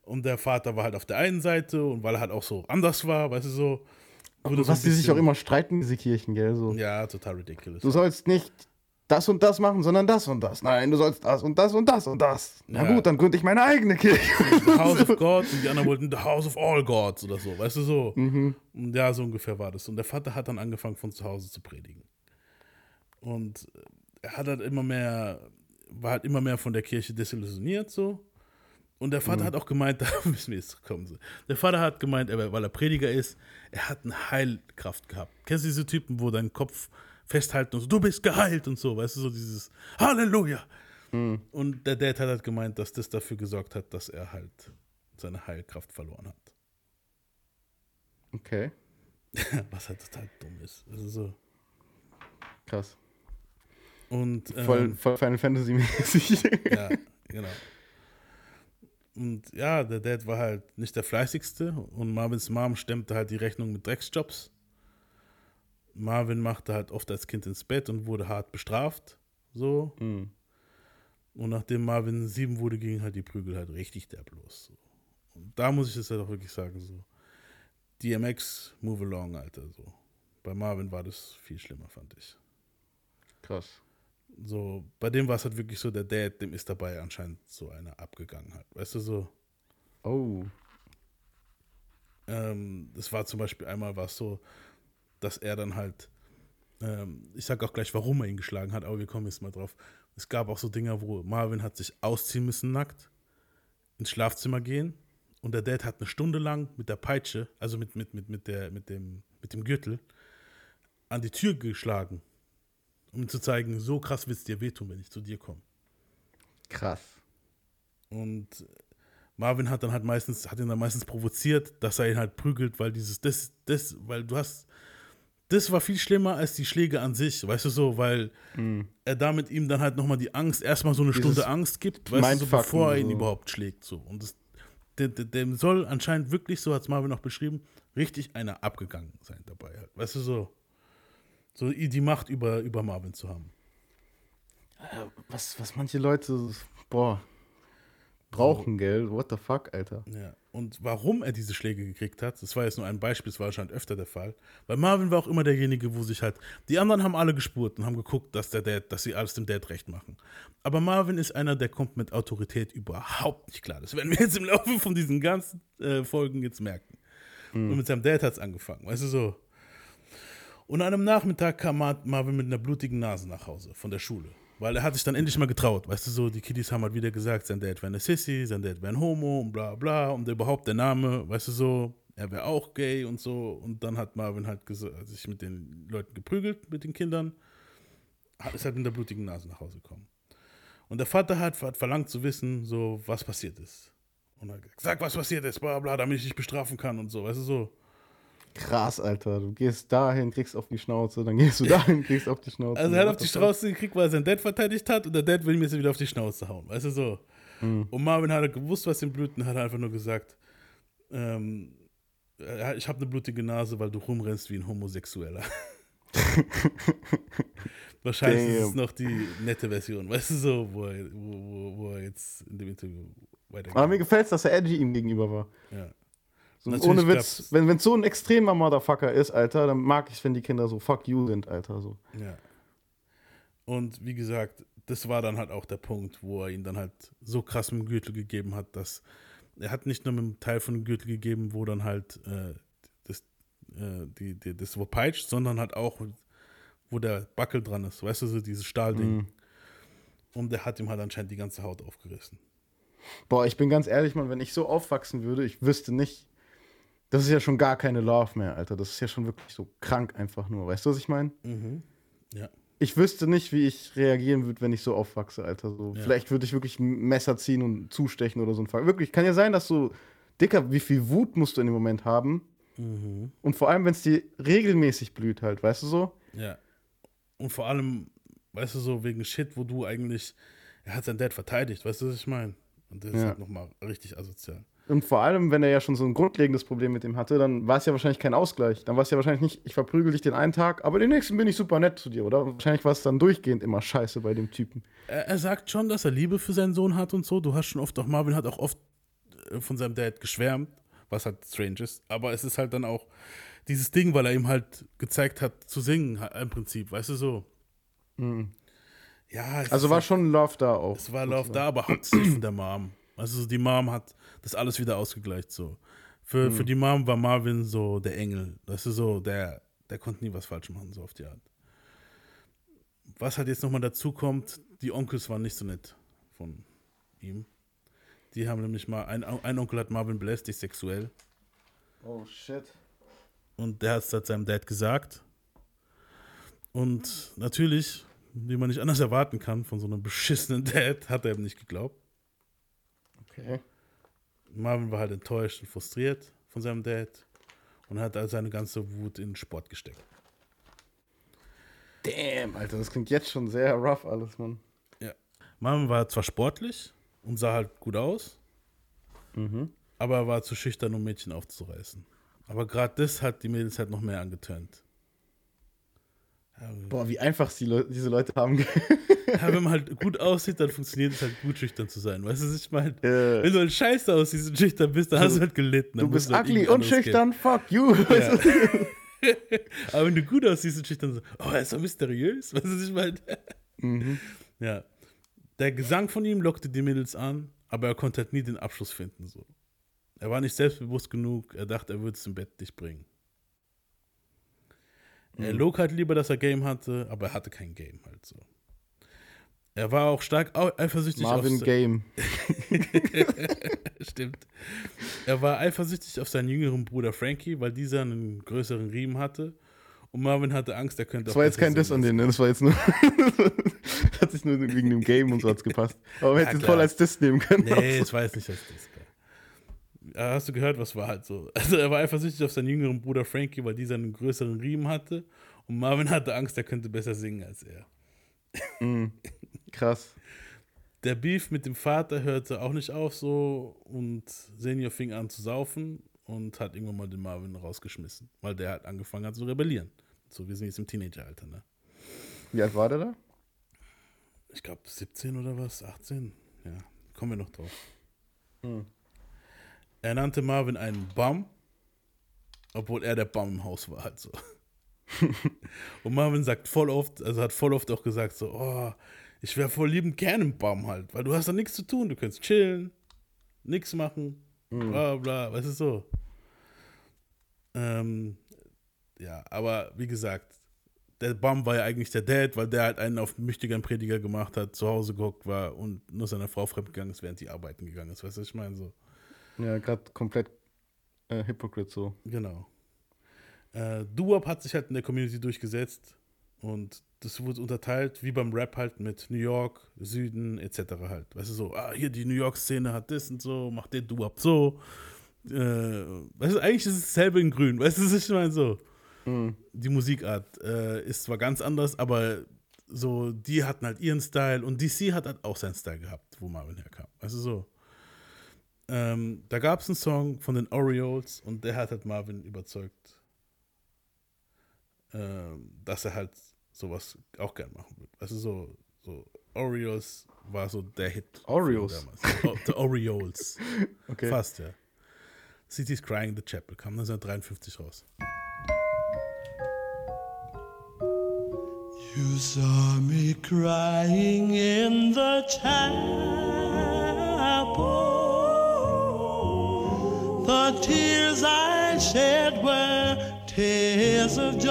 Und der Vater war halt auf der einen Seite und weil er halt auch so anders war, weißt du so. wurde Und so was die sich auch immer streiten, diese Kirchen, gell? So. Ja, total ridiculous. Du sollst nicht das und das machen, sondern das und das. Nein, du sollst das und das und das und das. Na Ja. gut, dann gründe ich meine eigene Kirche. The House of God und die anderen wollten The House of All Gods oder so, weißt du so. Mhm. Und ja, so ungefähr war das. Und der Vater hat dann angefangen von zu Hause zu predigen. Und er hat halt immer mehr, war halt immer mehr von der Kirche desillusioniert so. Und der Vater hat auch gemeint, da müssen wir jetzt kommen. So. Der Vater hat gemeint, weil er Prediger ist, er hat eine Heilkraft gehabt. Kennst du diese Typen, wo dein Kopf festhalten und so, du bist geheilt und so, weißt du, so dieses Halleluja. Und der Dad hat halt gemeint, dass das dafür gesorgt hat, dass er halt seine Heilkraft verloren hat. Okay, Was halt total dumm ist. Also so. krass. Und ähm, Voll, voll Final Fantasy mäßig. ja, genau. Und ja, der Dad war halt nicht der fleißigste und Marvins Mom stemmte halt die Rechnung mit Drecksjobs. Marvin machte halt oft als Kind ins Bett und wurde hart bestraft. So. Hm. Und nachdem Marvin sieben wurde, ging halt die Prügel halt richtig derb los. So. Und da muss ich es halt auch wirklich sagen, so. DMX, move along, Alter, so. Bei Marvin war das viel schlimmer, fand ich. Krass. So, bei dem war es halt wirklich so, der Dad, dem ist dabei anscheinend so einer abgegangen halt. Weißt du, so, Oh. ähm, das war zum Beispiel einmal war es so, dass er dann halt, ähm, ich sag auch gleich, warum er ihn geschlagen hat, aber wir kommen jetzt mal drauf. Es gab auch so Dinger, wo Marvin hat sich ausziehen müssen nackt, ins Schlafzimmer gehen und der Dad hat eine Stunde lang mit der Peitsche, also mit, mit, mit, mit, der, mit, dem, mit dem Gürtel, an die Tür geschlagen, um ihm zu zeigen, so krass wird es dir wehtun, wenn ich zu dir komme. Krass. Und Marvin hat dann halt meistens, hat ihn dann meistens provoziert, dass er ihn halt prügelt, weil dieses, das, das, weil du hast, das war viel schlimmer als die Schläge an sich, weißt du so, weil er damit ihm dann halt nochmal die Angst, erstmal so eine Dieses Stunde Angst gibt, weißt du, so, bevor er ihn so. überhaupt schlägt, so. Und das, dem, dem- dem soll anscheinend wirklich, so hat es Marvin auch beschrieben, richtig einer abgegangen sein dabei halt, weißt du so. So die Macht über, über Marvin zu haben. Äh, Was, was manche Leute, boah, brauchen Geld. What the fuck, Alter? Ja. Und warum er diese Schläge gekriegt hat, das war jetzt nur ein Beispiel, das war anscheinend öfter der Fall. Weil Marvin war auch immer derjenige, wo sich halt. Die anderen haben alle gespurt und haben geguckt, dass der Dad, dass sie alles dem Dad recht machen. Aber Marvin ist einer, der kommt mit Autorität überhaupt nicht klar. Das werden wir jetzt im Laufe von diesen ganzen äh, Folgen jetzt merken. Mhm. Und mit seinem Dad hat es angefangen, weißt du so. Und an einem Nachmittag kam Marvin mit einer blutigen Nase nach Hause von der Schule. Weil er hat sich dann endlich mal getraut. Weißt du, so, die Kiddies haben halt wieder gesagt, sein Dad wäre eine Sissy, sein Dad wäre ein Homo und bla bla. Und überhaupt der Name, weißt du so, er wäre auch gay und so. Und dann hat Marvin halt sich mit den Leuten geprügelt, mit den Kindern. Ist halt mit der blutigen Nase nach Hause gekommen. Und der Vater hat, hat verlangt zu wissen, so, was passiert ist. Und er hat gesagt, sag, was passiert ist, bla bla, damit ich dich bestrafen kann und so, weißt du so. Krass, Alter. Du gehst dahin, kriegst auf die Schnauze, dann gehst du dahin, kriegst auf die Schnauze. Also er hat auf die Schnauze gekriegt, weil er sein Dad verteidigt hat und der Dad will ihm jetzt wieder auf die Schnauze hauen. Weißt du so? Mhm. Und Marvin hat gewusst, was ihm blüht und hat einfach nur gesagt, ähm, ich habe eine blutige Nase, weil du rumrennst wie ein Homosexueller. Wahrscheinlich Damn. ist es noch die nette Version, weißt du so, wo er, wo, wo er jetzt in dem Interview weitergeht. Aber mir gefällt es, dass er edgy ihm gegenüber war. Ja. So, ohne Witz, wenn es so ein extremer Motherfucker ist, Alter, dann mag ich, wenn die Kinder so fuck you sind, Alter. So. Ja. Und wie gesagt, das war dann halt auch der Punkt, wo er ihn dann halt so krass mit dem Gürtel gegeben hat, dass er hat nicht nur mit dem Teil von dem Gürtel gegeben, wo dann halt äh, das, äh, die, die, das wo peitscht, sondern halt auch, wo der Backel dran ist, weißt du, so dieses Stahlding. Mhm. Und der hat ihm halt anscheinend die ganze Haut aufgerissen. Boah, ich bin ganz ehrlich, Mann, wenn ich so aufwachsen würde, ich wüsste nicht, das ist ja schon gar keine Love mehr, Alter. Das ist ja schon wirklich so krank einfach nur. Weißt du, was ich meine? Mhm. Ja. Ich wüsste nicht, wie ich reagieren würde, wenn ich so aufwachse, Alter. So, ja. Vielleicht würde ich wirklich ein Messer ziehen und zustechen oder so ein Fall. Wirklich, kann ja sein, dass du, Dicker, wie viel Wut musst du in dem Moment haben? Mhm. Und vor allem, wenn es dir regelmäßig blüht, halt, weißt du so? Ja. Und vor allem, weißt du, so wegen Shit, wo du eigentlich, er hat sein Dad verteidigt, weißt du, was ich meine? Und das ja. ist halt nochmal richtig asozial. Und vor allem, wenn er ja schon so ein grundlegendes Problem mit ihm hatte, dann war es ja wahrscheinlich kein Ausgleich. Dann war es ja wahrscheinlich nicht, ich verprügel dich den einen Tag, aber den nächsten bin ich super nett zu dir, oder? Wahrscheinlich war es dann durchgehend immer scheiße bei dem Typen. Er, er, sagt schon, dass er Liebe für seinen Sohn hat und so. Du hast schon oft, auch Marvin hat auch oft äh, von seinem Dad geschwärmt, was halt strange ist. Aber es ist halt dann auch dieses Ding, weil er ihm halt gezeigt hat, zu singen, im Prinzip, weißt du so. Mhm. Ja. Also war halt, schon Love da auch. Es war Love da, aber hauptsächlich von der Mom. Also die Mom hat das alles wieder ausgegleicht so. Für, mhm. für die Mom war Marvin so der Engel. Das ist so, der, der konnte nie was falsch machen, so auf die Art. Was halt jetzt nochmal dazu kommt, die Onkels waren nicht so nett von ihm. Die haben nämlich mal, ein, ein Onkel hat Marvin belästigt sexuell. Oh shit. Und der hat es halt seinem Dad gesagt. Und natürlich, wie man nicht anders erwarten kann von so einem beschissenen Dad, hat er ihm nicht geglaubt. Okay. Marvin war halt enttäuscht und frustriert von seinem Dad und hat also seine ganze Wut in Sport gesteckt. Damn, Alter, das klingt jetzt schon sehr rough alles, Mann. Ja. Marvin war zwar sportlich und sah halt gut aus, mhm. aber er war zu schüchtern, um Mädchen aufzureißen. Aber gerade das hat die Mädels halt noch mehr angetönt. Boah, wie einfach Le diese Leute haben. ja, wenn man halt gut aussieht, dann funktioniert es halt gut, schüchtern zu sein. Weißt du, was ich meine? Äh, wenn du halt scheiße aussiehst und schüchtern bist, dann hast du halt gelitten. Du bist halt ugly und schüchtern, fuck you. Ja. Aber wenn du gut aussiehst und schüchtern, so, oh, er ist so mysteriös. Weißt du, was ich meine? Mhm. Ja. Der Gesang von ihm lockte die Mädels an, aber er konnte halt nie den Abschluss finden. So. Er war nicht selbstbewusst genug, er dachte, er würde es im Bett dich bringen. Mhm. Er log halt lieber, dass er Game hatte, aber er hatte kein Game halt so. Er war auch stark eifersüchtig Marvin auf Game. Stimmt. Er war eifersüchtig auf seinen jüngeren Bruder Frankie, weil dieser einen größeren Riemen hatte. Und Marvin hatte Angst, er könnte Das war jetzt kein Diss an den, ne? Das war jetzt nur. hat sich nur wegen dem Game und so hat's gepasst. Aber man ja, hätte es voll als Diss nehmen können. Nee, das war jetzt nicht als Diss. Hast du gehört, was war halt so? Also er war eifersüchtig auf seinen jüngeren Bruder Frankie, weil dieser einen größeren Riemen hatte. Und Marvin hatte Angst, er könnte besser singen als er. Mm, krass. Der Beef mit dem Vater hörte auch nicht auf so und Senior fing an zu saufen und hat irgendwann mal den Marvin rausgeschmissen, weil der hat angefangen hat zu rebellieren. So, wir sind jetzt im Teenageralter, ne? Wie alt war der da? Ich glaube 17 oder was, 18. Ja, kommen wir noch drauf. Hm. Er nannte Marvin einen Bum, obwohl er der Bum im Haus war, halt so. und Marvin sagt voll oft, also hat voll oft auch gesagt, so, oh, ich wäre voll liebend gern im Bum halt, weil du hast da nichts zu tun, du kannst chillen, nichts machen, mhm. bla bla, weißt du so. Ähm, ja, aber wie gesagt, der Bum war ja eigentlich der Dad, weil der halt einen auf müchtigen Prediger gemacht hat, zu Hause gehockt war und nur seiner Frau fremdgegangen ist, während die arbeiten gegangen ist. Weißt du, was ich meine? So. Ja, gerade komplett äh, Hypocrite so. Genau. Äh, Duop hat sich halt in der Community durchgesetzt und das wurde unterteilt, wie beim Rap halt mit New York, Süden etc. halt. Weißt du, so, ah, hier die New York-Szene hat das und so, macht der Duop so. Äh, weißt du, eigentlich ist es dasselbe in Grün, weißt du, ich meine? So. Mhm. Die Musikart äh, ist zwar ganz anders, aber so, die hatten halt ihren Style und DC hat halt auch seinen Style gehabt, wo Marvin herkam. Also so. Ähm, da gab es einen Song von den Orioles und der hat halt Marvin überzeugt, ähm, dass er halt sowas auch gern machen würde. Also so, so Orioles war so der Hit. Orioles? Oh, the Orioles. okay. Fast, ja. City's Crying the Chapel kam 1953 raus. You saw me crying in the chapel. The tears I shed were tears of joy.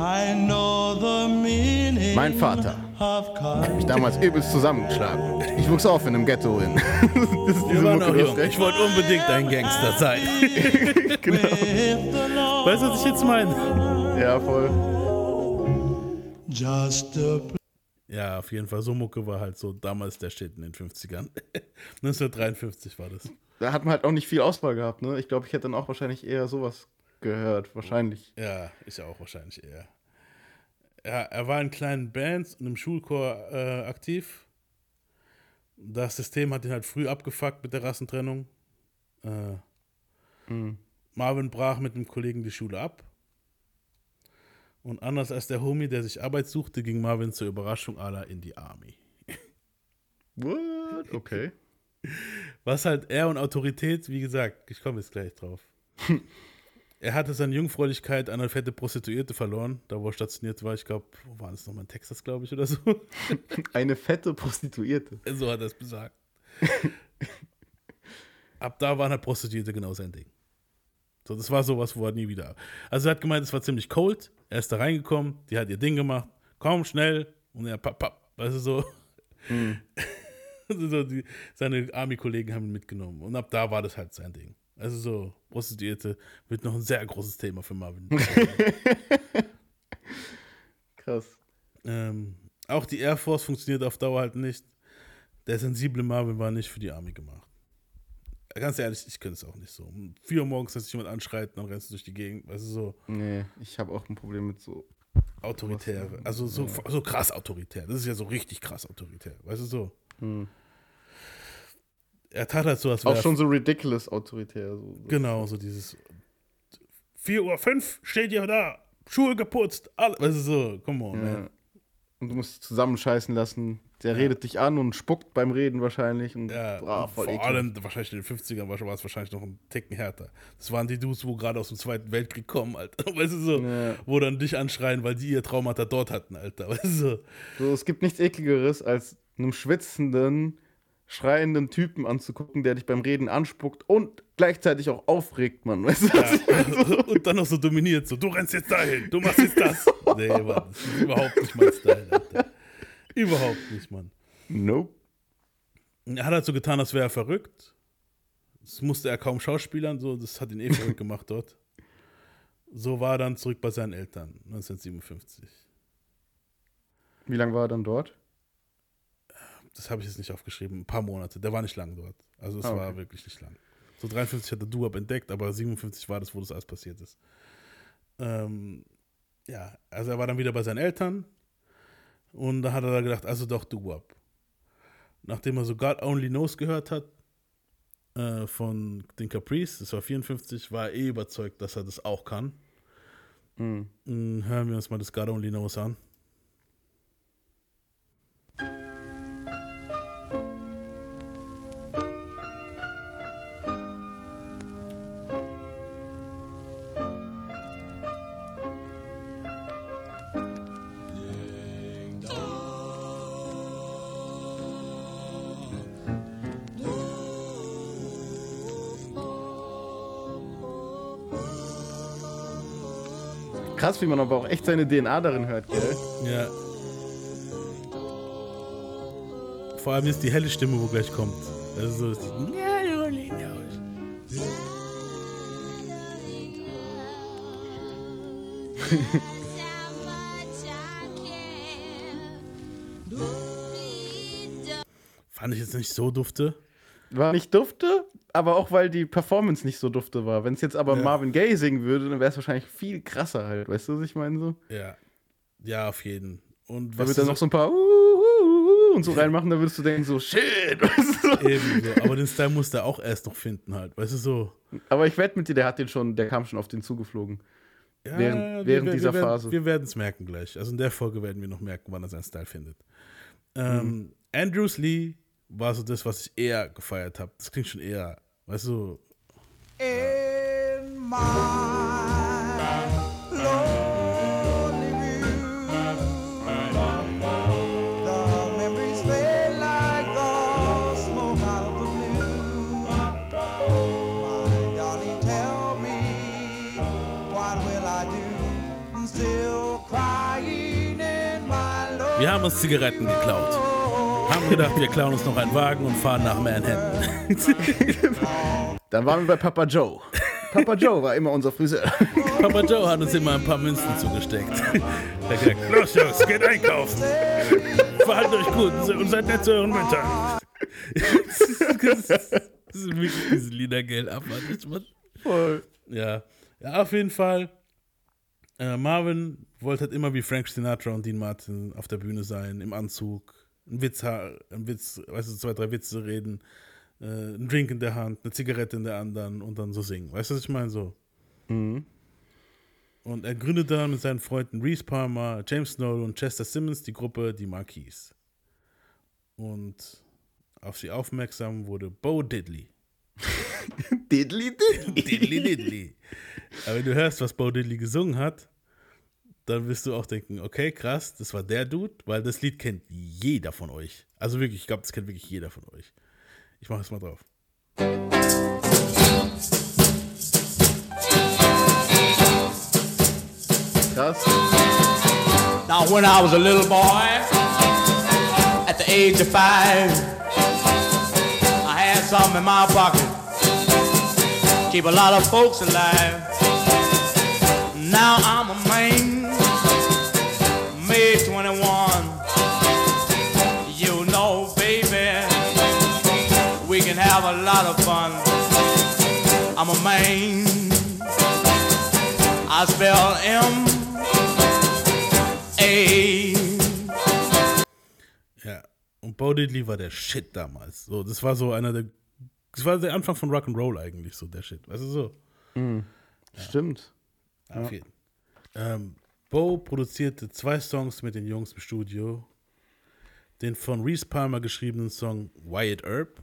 I know the meaning. Mein Vater hat mich damals übelst zusammengeschlagen. Ich wuchs auf in einem Ghetto in. das ist waren Mucke, jung. Ich wollte unbedingt ein Gangster sein. genau. Weißt du, was ich jetzt meine? Ja, voll. Ja, auf jeden Fall. So Mucke war halt so damals der Shit in den 50ern. 1953 war das. Da hat man halt auch nicht viel Auswahl gehabt, ne? Ich glaube, ich hätte dann auch wahrscheinlich eher sowas gehört. Wahrscheinlich. Ja, ich auch wahrscheinlich eher. Ja, er war in kleinen Bands und im Schulchor äh, aktiv. Das System hat ihn halt früh abgefuckt mit der Rassentrennung. Äh, mhm. Marvin brach mit einem Kollegen die Schule ab. Und anders als der Homie, der sich Arbeit suchte, ging Marvin zur Überraschung aller in die Army. What? Okay. Was halt er und Autorität, wie gesagt, ich komme jetzt gleich drauf. er hatte seine Jungfräulichkeit an eine fette Prostituierte verloren, da wo er stationiert war. Ich glaube, wo war das nochmal in Texas, glaube ich, oder so. eine fette Prostituierte. So hat er es besagt. Ab da waren halt Prostituierte genau sein Ding. So, das war sowas, wo er nie wieder. Also er hat gemeint, es war ziemlich cold. Er ist da reingekommen, die hat ihr Ding gemacht. Komm, schnell. Und er papp, papp. Weißt du so. Mhm. so die, seine Army-Kollegen haben ihn mitgenommen. Und ab da war das halt sein Ding. Also so, Prostituierte wird noch ein sehr großes Thema für Marvin. Krass. Ähm, auch die Air Force funktioniert auf Dauer halt nicht. Der sensible Marvin war nicht für die Army gemacht. Ganz ehrlich, ich könnte es auch nicht so. Um 4 Uhr morgens, dass sich jemand anschreit, dann rennst du durch die Gegend, weißt du so. Nee, ich habe auch ein Problem mit so. Autoritäre. Also so, ja. so krass autoritär. Das ist ja so richtig krass autoritär, weißt du so. Hm. Er tat halt so, als wäre. Auch schon so ridiculous autoritär. So. Genau, so dieses 4 Uhr 5 steht ihr da, Schuhe geputzt, alles. Weißt du so, come on, ja. Und du musst zusammenscheißen lassen. Der ja. redet dich an und spuckt beim Reden wahrscheinlich. Und, ja, boah, vor eklig. allem, wahrscheinlich in den 50ern war es wahrscheinlich noch ein Ticken härter. Das waren die Dudes, wo gerade aus dem Zweiten Weltkrieg kommen, Alter. Weißt du so? Ja. Wo dann dich anschreien, weil die ihr Traumata dort hatten, Alter. Weißt du so? so es gibt nichts ekligeres, als einem schwitzenden, schreienden Typen anzugucken, der dich beim Reden anspuckt und gleichzeitig auch aufregt, man. Weißt du? Ja. und dann noch so dominiert, so, du rennst jetzt dahin, du machst jetzt das. nee, Mann, das ist überhaupt nicht mein Style, Alter. Überhaupt nicht, Mann. Nope. Er hat halt so getan, als wäre er verrückt. Das musste er kaum schauspielern, so, das hat ihn eh verrückt gemacht dort. So war er dann zurück bei seinen Eltern, 1957. Wie lange war er dann dort? das habe ich jetzt nicht aufgeschrieben, ein paar Monate. Der war nicht lang dort. Also es ah, okay. war wirklich nicht lang. So 53 hat er Duab entdeckt, aber 57 war das, wo das alles passiert ist. Ähm, ja, also er war dann wieder bei seinen Eltern und da hat er da gedacht, also doch Duab. Nachdem er so God Only Knows gehört hat äh, von den Caprice, das war 54, war er eh überzeugt, dass er das auch kann. Mhm. Hören wir uns mal das God Only Knows an. Krass, wie man aber auch echt seine DNA darin hört, gell? Ja. Vor allem ist die helle Stimme, wo gleich kommt. Also so. Fand ich jetzt nicht so dufte. War nicht dufte, aber auch weil die Performance nicht so dufte war. Wenn es jetzt aber Ja. Marvin Gaye singen würde, dann wäre es wahrscheinlich viel krasser halt. Weißt du, was ich meine so? Ja. Ja, auf jeden. Und Da was wird dann du noch so ein paar uh, uh, uh, und so reinmachen, dann würdest du denken so, shit. Weißt du? Eben so. Aber den Style musste er auch erst noch finden halt. Weißt du so. Aber ich wette mit dir, der hat den schon, der kam schon auf den zugeflogen. Ja, Während- während wir, dieser wir werden, Phase. Wir werden es merken gleich. Also in der Folge werden wir noch merken, wann er seinen Style findet. Ähm, Andrews Lee war so das, was ich eher gefeiert habe. Das klingt schon eher, weißt du, In my in wir haben uns Zigaretten geklaut. Haben gedacht, wir klauen uns noch einen Wagen und fahren nach Manhattan. Dann waren wir bei Papa Joe. Papa Joe war immer unser Friseur. Papa Joe hat uns immer ein paar Münzen zugesteckt. Er hat gesagt, los Jungs, geht einkaufen. Verhaltet euch gut und seid nett zu euren Müttern. das ist wirklich diese Liedergeld abartig, Mann. Voll. Ja. ja, auf jeden Fall. Äh, Marvin wollte halt immer wie Frank Sinatra und Dean Martin auf der Bühne sein, im Anzug, einen Witz, einen Witz, weißt du, zwei, drei Witze reden, äh, einen Drink in der Hand, eine Zigarette in der anderen und dann so singen. Weißt du, was ich meine? So. Und er gründete dann mit seinen Freunden Reese Palmer, James Snow und Chester Simmons die Gruppe Die Marquis. Und auf sie aufmerksam wurde Bo Diddley. Diddly diddly. Diddly Diddly. Aber wenn du hörst, was Bo Diddley gesungen hat, dann wirst du auch denken, okay, krass, das war der Dude, weil das Lied kennt jeder von euch. Also wirklich, ich glaube, das kennt wirklich jeder von euch. Ich mache es mal drauf. Krass. Now, when I was a little boy, at the age of five, I had something in my pocket. Keep a lot of folks alive. Now I'm a man, lot of fun. I'm a man. I spell M A. Ja, und Bo Diddley war der Shit damals. So, das war so einer der, das war der Anfang von Rock'n'Roll eigentlich, so der Shit. Weißt du so? Stimmt. Auf jeden. Ähm, Bo produzierte zwei Songs mit den Jungs im Studio. Den von Reese Palmer geschriebenen Song Wyatt Earp.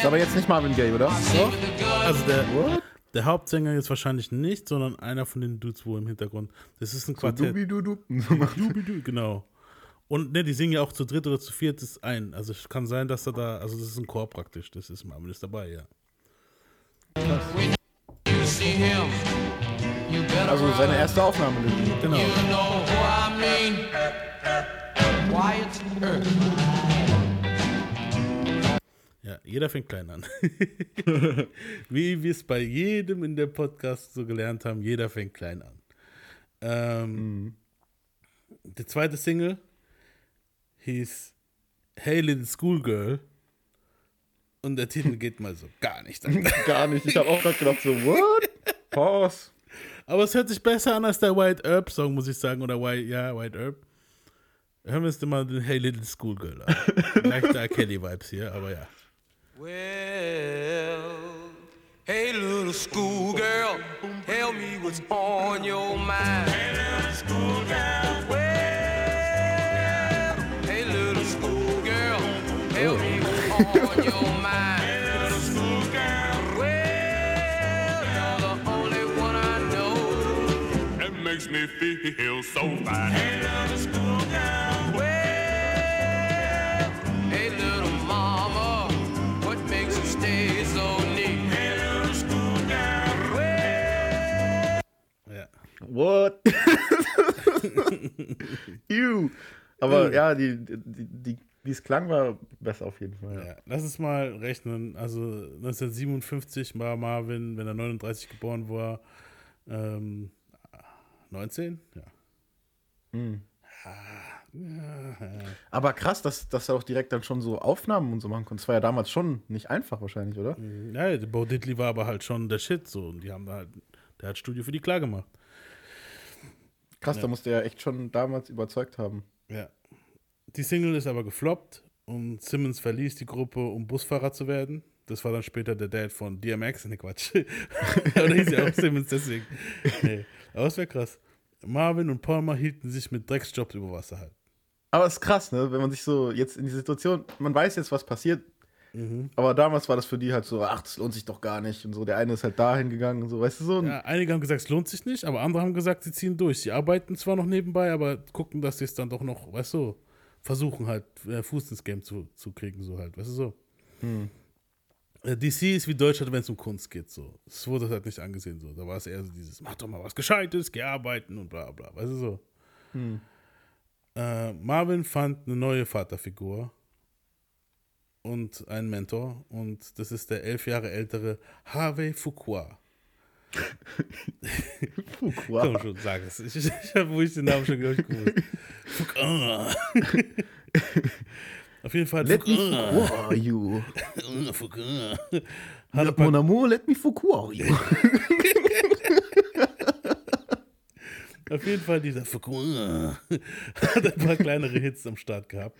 Ist aber jetzt nicht Marvin Gaye, oder? Gun. Also der, What? der Hauptsänger jetzt wahrscheinlich nicht, sondern einer von den Dudes, wo im Hintergrund. Das ist ein Quartett. Dubi-du-du. Dubidu, genau. Und ne, die singen ja auch zu dritt oder zu viert ist ein. Also es kann sein, dass er da, also das ist ein Chor praktisch. Das ist Marvin ist dabei, ja. You see him, you better Also seine erste Aufnahme. Genau. You know Ja, jeder fängt klein an. Wie wir es bei jedem in der Podcast so gelernt haben, jeder fängt klein an. Ähm, Der zweite Single hieß Hey Little Schoolgirl und der Titel geht mal so gar nicht an. Gar nicht. Ich habe auch gerade gedacht so, what? Pause. Aber es hört sich besser an als der White Herb Song, muss ich sagen. Oder White, ja, White Herb. Hören wir uns mal den Hey Little Schoolgirl an. Leichter Kelly-Vibes hier, aber ja. Well, Hey, little schoolgirl, tell me what's on your mind. Hey, little schoolgirl. Well, hey, little schoolgirl, tell me oh. what's on your mind. Hey, little schoolgirl. Well, you're the only one I know. It makes me feel so fine. Hey, little schoolgirl. What? Ew. Aber ja, die, die, die, wie es klang, war besser auf jeden Fall. Ja. Ja, lass uns mal rechnen. Also 1957 war Marvin, wenn er 39 geboren war, ähm, 19? Ja. Aber krass, dass, dass er auch direkt dann schon so Aufnahmen und so machen konnte. Das war ja damals schon nicht einfach wahrscheinlich, oder? Ja, der Bo Diddley war aber halt schon der Shit so. Und die haben da halt, der hat Studio für die klar gemacht. Krass, da musste er echt schon damals überzeugt haben. Ja. Die Single ist aber gefloppt und Simmons verließ die Gruppe, um Busfahrer zu werden. Das war dann später der Dad von DMX, ne Quatsch. Oder hieß ja auch Simmons deswegen. Nee. Aber es wäre krass. Marvin und Palmer hielten sich mit Drecksjobs über Wasser halt. Aber es ist krass, ne? Wenn man sich so jetzt in die Situation, man weiß jetzt, was passiert. Mhm. Aber damals war das für die halt so, ach, das lohnt sich doch gar nicht. Und so, der eine ist halt dahin gegangen und so, weißt du so? Ja, einige haben gesagt, es lohnt sich nicht, aber andere haben gesagt, sie ziehen durch. Sie arbeiten zwar noch nebenbei, aber gucken, dass sie es dann doch noch, weißt du, versuchen halt, äh, Fuß ins Game zu, zu kriegen, so halt, weißt du so. Äh, DC ist wie Deutschland, wenn es um Kunst geht, so. Es wurde halt nicht angesehen, so. Da war es eher so dieses, mach doch mal was Gescheites, geh arbeiten und bla bla, weißt du so. Äh, Marvin fand eine neue Vaterfigur und einen Mentor und das ist der elf Jahre ältere Harvey Fuqua. Fuqua. Komm schon, sag es. Ich, ich, habe, ich den Namen schon, gewusst. Fuqua. Auf jeden Fall. Let me Fuqua. Fuqua you. Fuqua. Hat ein Mon amour, let me Fuqua you. Auf jeden Fall dieser Fuqua hat ein paar kleinere Hits am Start gehabt.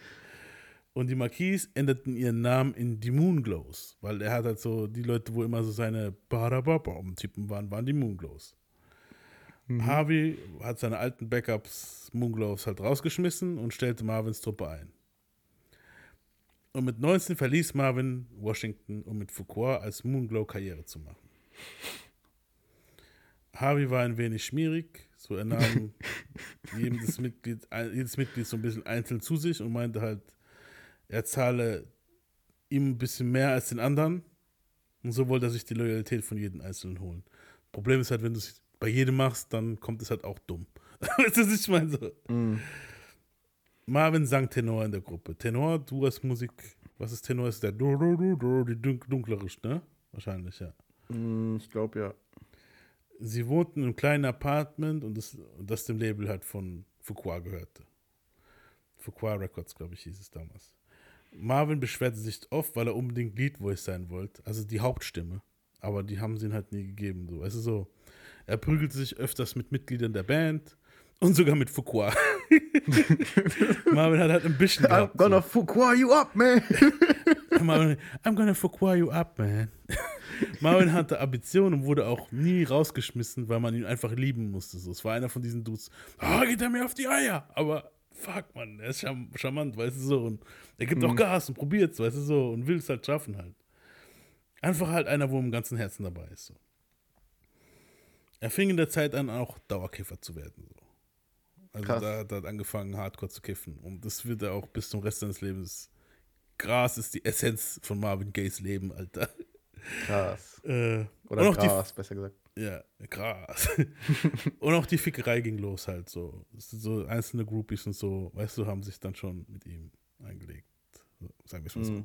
Und die Marquis änderten ihren Namen in die Moonglows, weil er hat halt so, die Leute, wo immer so seine Badababam-Typen waren, waren die Moonglows. Harvey hat seine alten Backups Moonglows halt rausgeschmissen und stellte Marvins Truppe ein. Und mit 19 verließ Marvin Washington, um mit Foucault als Moonglow Karriere zu machen. Harvey war ein wenig schmierig, so er nahm jedes Mitglied, jedes Mitglied so ein bisschen einzeln zu sich und meinte halt, er zahle ihm ein bisschen mehr als den anderen und so wollte er sich die Loyalität von jedem Einzelnen holen. Problem ist halt, wenn du es bei jedem machst, dann kommt es halt auch dumm. weißt du, was ich meine? So. Marvin sang Tenor in der Gruppe. Tenor, du hast Musik, was ist Tenor? Ist der du, du, du, du, die dunk- dunklere, ne? Wahrscheinlich, ja. Hm, ich glaube ja. Sie wohnten in einem kleinen Apartment und das, das dem Label halt von Fuqua gehörte. Fuqua Records, glaube ich, hieß es damals. Marvin beschwerte sich oft, weil er unbedingt Lead Voice sein wollte, also die Hauptstimme. Aber die haben sie ihm halt nie gegeben. So. Weißt du, so. Er prügelte sich öfters mit Mitgliedern der Band und sogar mit Fuqua. Marvin hat halt ein bisschen I'm gehabt. gonna Fuqua you up, man. so. Marvin, I'm gonna Fuqua you up, man. Marvin hatte Ambitionen und wurde auch nie rausgeschmissen, weil man ihn einfach lieben musste. So. Es war einer von diesen Dudes, ah, geht er mir auf die Eier. Aber fuck, man, er ist charm charmant, weißt du so. Und er gibt auch Gas und probiert's, weißt du so. Und will es halt schaffen halt. Einfach halt einer, wo im ganzen Herzen dabei ist. So. Er fing in der Zeit an, auch Dauerkiffer zu werden. So. Also Krass. da hat er angefangen, hardcore zu kiffen. Und das wird er auch bis zum Rest seines Lebens. Gras ist die Essenz von Marvin Gayes Leben, Alter. Krass. Äh, Oder Gras, besser gesagt. Ja, krass. und auch die Fickerei ging los halt so. So einzelne Groupies und so, weißt du, haben sich dann schon mit ihm eingelegt. So, sagen wir es mal so.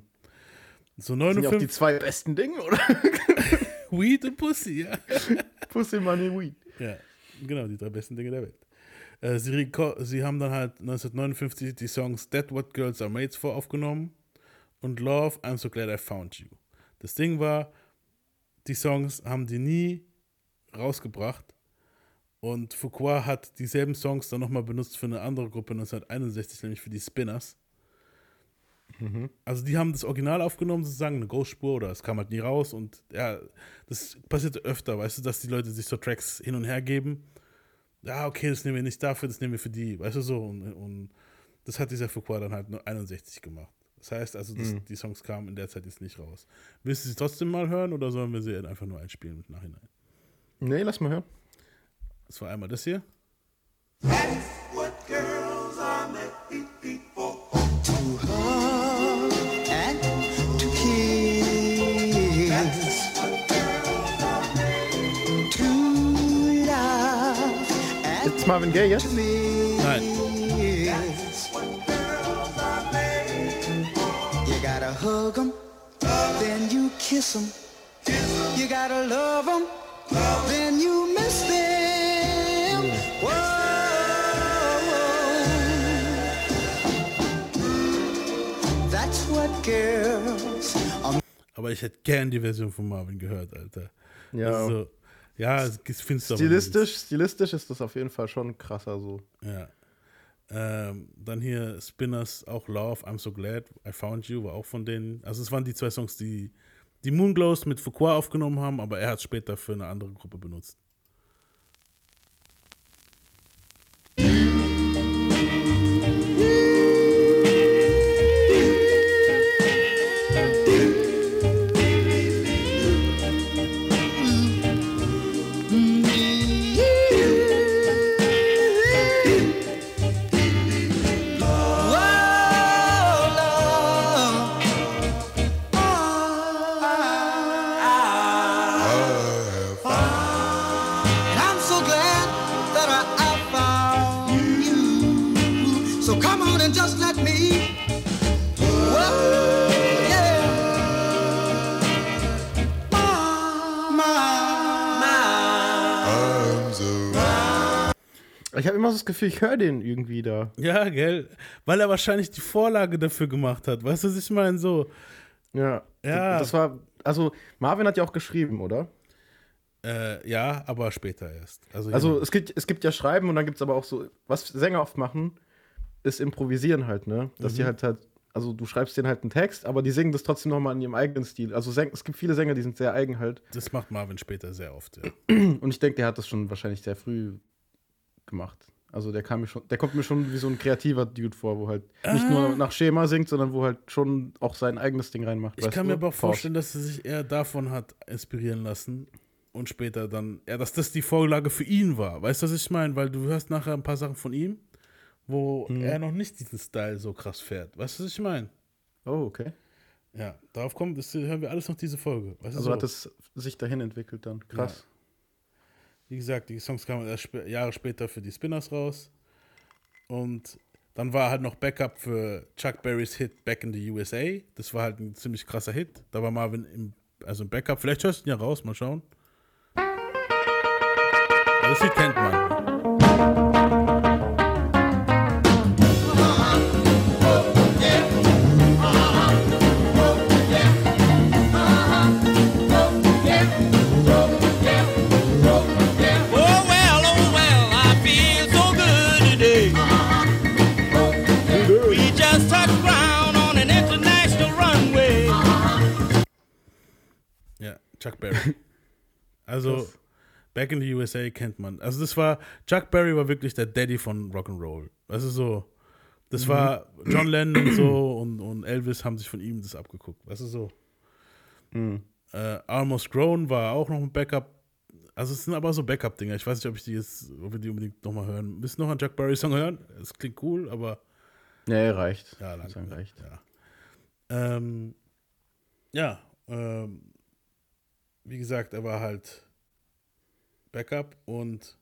So Sind ja auch die 59, zwei besten Dinge, oder? Weed und Pussy, ja. Pussy Money Weed. Ja, genau, die drei besten Dinge der Welt. Äh, sie, sie haben dann halt 1959 die Songs That What Girls Are Made For aufgenommen und Love, I'm So Glad I Found You. Das Ding war, die Songs haben die nie rausgebracht und Fuqua hat dieselben Songs dann nochmal benutzt für eine andere Gruppe 1961, nämlich für die Spinners. Also die haben das Original aufgenommen, sozusagen, eine Ghostspur oder es kam halt nie raus und ja, das passierte öfter, weißt du, dass die Leute sich so Tracks hin und her geben. Ja, okay, das nehmen wir nicht dafür, das nehmen wir für die, weißt du so. Und, und das hat dieser Fuqua dann halt nur 61 gemacht. Das heißt also, das, die Songs kamen in der Zeit jetzt nicht raus. Willst du sie trotzdem mal hören oder sollen wir sie einfach nur einspielen im Nachhinein? Nee, lass mal hören. Das war einmal das hier. and to kiss, to love and Jetzt Marvin Gaye jetzt? Nein. You gotta hug 'em, then you kiss 'em. You gotta love 'em, then you miss them. Whoa. That's what girls are aber ich hätte gern die Version von Marvin gehört, Alter. Ja. Also, ja, es findest du Stilistisch, stilistisch ist das auf jeden Fall schon krasser so. Ja. Ähm, dann hier Spinners, auch Love, I'm So Glad, I Found You, war auch von denen. Also es waren die zwei Songs, die die Moonglows mit Fuqua aufgenommen haben, aber er hat es später für eine andere Gruppe benutzt. Ich habe immer so das Gefühl, ich höre den irgendwie da. Ja, gell? Weil er wahrscheinlich die Vorlage dafür gemacht hat. Weißt du, was ich meine? So, Ja. Ja. Das war, also Marvin hat ja auch geschrieben, oder? äh, ja, aber später erst. Also, Also es gibt, es gibt ja Schreiben und dann gibt es aber auch so, was Sänger oft machen, ist improvisieren halt, ne? Dass die halt halt, also du schreibst denen halt einen Text, aber die singen das trotzdem nochmal in ihrem eigenen Stil. Also es gibt viele Sänger, die sind sehr eigen halt. das macht Marvin später sehr oft. Ja. Und ich denke, der hat das schon wahrscheinlich sehr früh gemacht. Also der kam mir schon, der kommt mir schon wie so ein kreativer Dude vor, wo halt nicht nur nach Schema singt, sondern wo halt schon auch sein eigenes Ding reinmacht. Ich kann du? mir aber auch vorstellen, dass er sich eher davon hat inspirieren lassen und später dann, ja, dass das die Vorlage für ihn war. Weißt du, was ich meine? Weil du hörst nachher ein paar Sachen von ihm, wo Mhm. er noch nicht diesen Style so krass fährt. Weißt du, was ich meine? Oh, okay. Ja, darauf kommt, das hören wir alles noch diese Folge. Weißt Also so. hat es sich dahin entwickelt dann. Krass. Wie gesagt, die Songs kamen erst spä Jahre später für die Spinners raus. Und dann war halt noch Backup für Chuck Berrys Hit Back in the USA. Das war halt ein ziemlich krasser Hit. Da war Marvin im, also im Backup. Vielleicht hörst du ihn ja raus, mal schauen. Das Lied kennt man. Chuck Berry. Also, Back in the USA kennt man. Also, das war, Chuck Berry war wirklich der Daddy von Rock'n'Roll. Also, so, das war John Lennon und so und, und Elvis haben sich von ihm das abgeguckt. Weißt du, so. Äh, Almost Grown war auch noch ein Backup. Also, es sind aber so Backup-Dinger. Ich weiß nicht, ob ich die jetzt, ob wir die unbedingt nochmal hören. Müssen noch einen Chuck Berry-Song hören? Es klingt cool, aber ja, reicht. ja, sagen, lang, reicht. Ja, ähm, ja ähm, wie gesagt, er war halt Backup und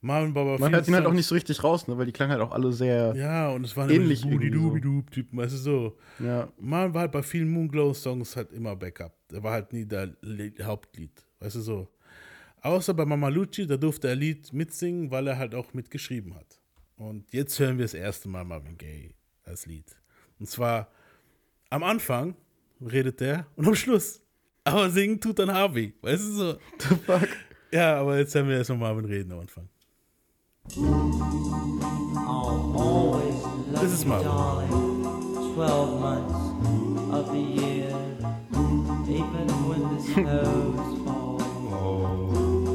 Marvin Baba Man hört ihn halt auch nicht so richtig raus, ne? weil die klangen halt auch alle sehr. Ja, und es waren ähnlich. Dubi-Dub-Typen, weißt du so. Ja. Marvin war halt bei vielen Moonglow-Songs halt immer Backup. Er war halt nie der Lied- Hauptlied, weißt du so. Außer bei Mama Lucci, da durfte er Lied mitsingen, weil er halt auch mitgeschrieben hat. Und jetzt hören wir das erste Mal Marvin Gaye als Lied. Und zwar am Anfang redet der und am Schluss. Aber singen tut dann Harvey, weißt du so. fuck? Ja, aber jetzt hören wir erstmal Marvin reden am Anfang. Das ist Marvin. 12 months of the year, even when the snows fall,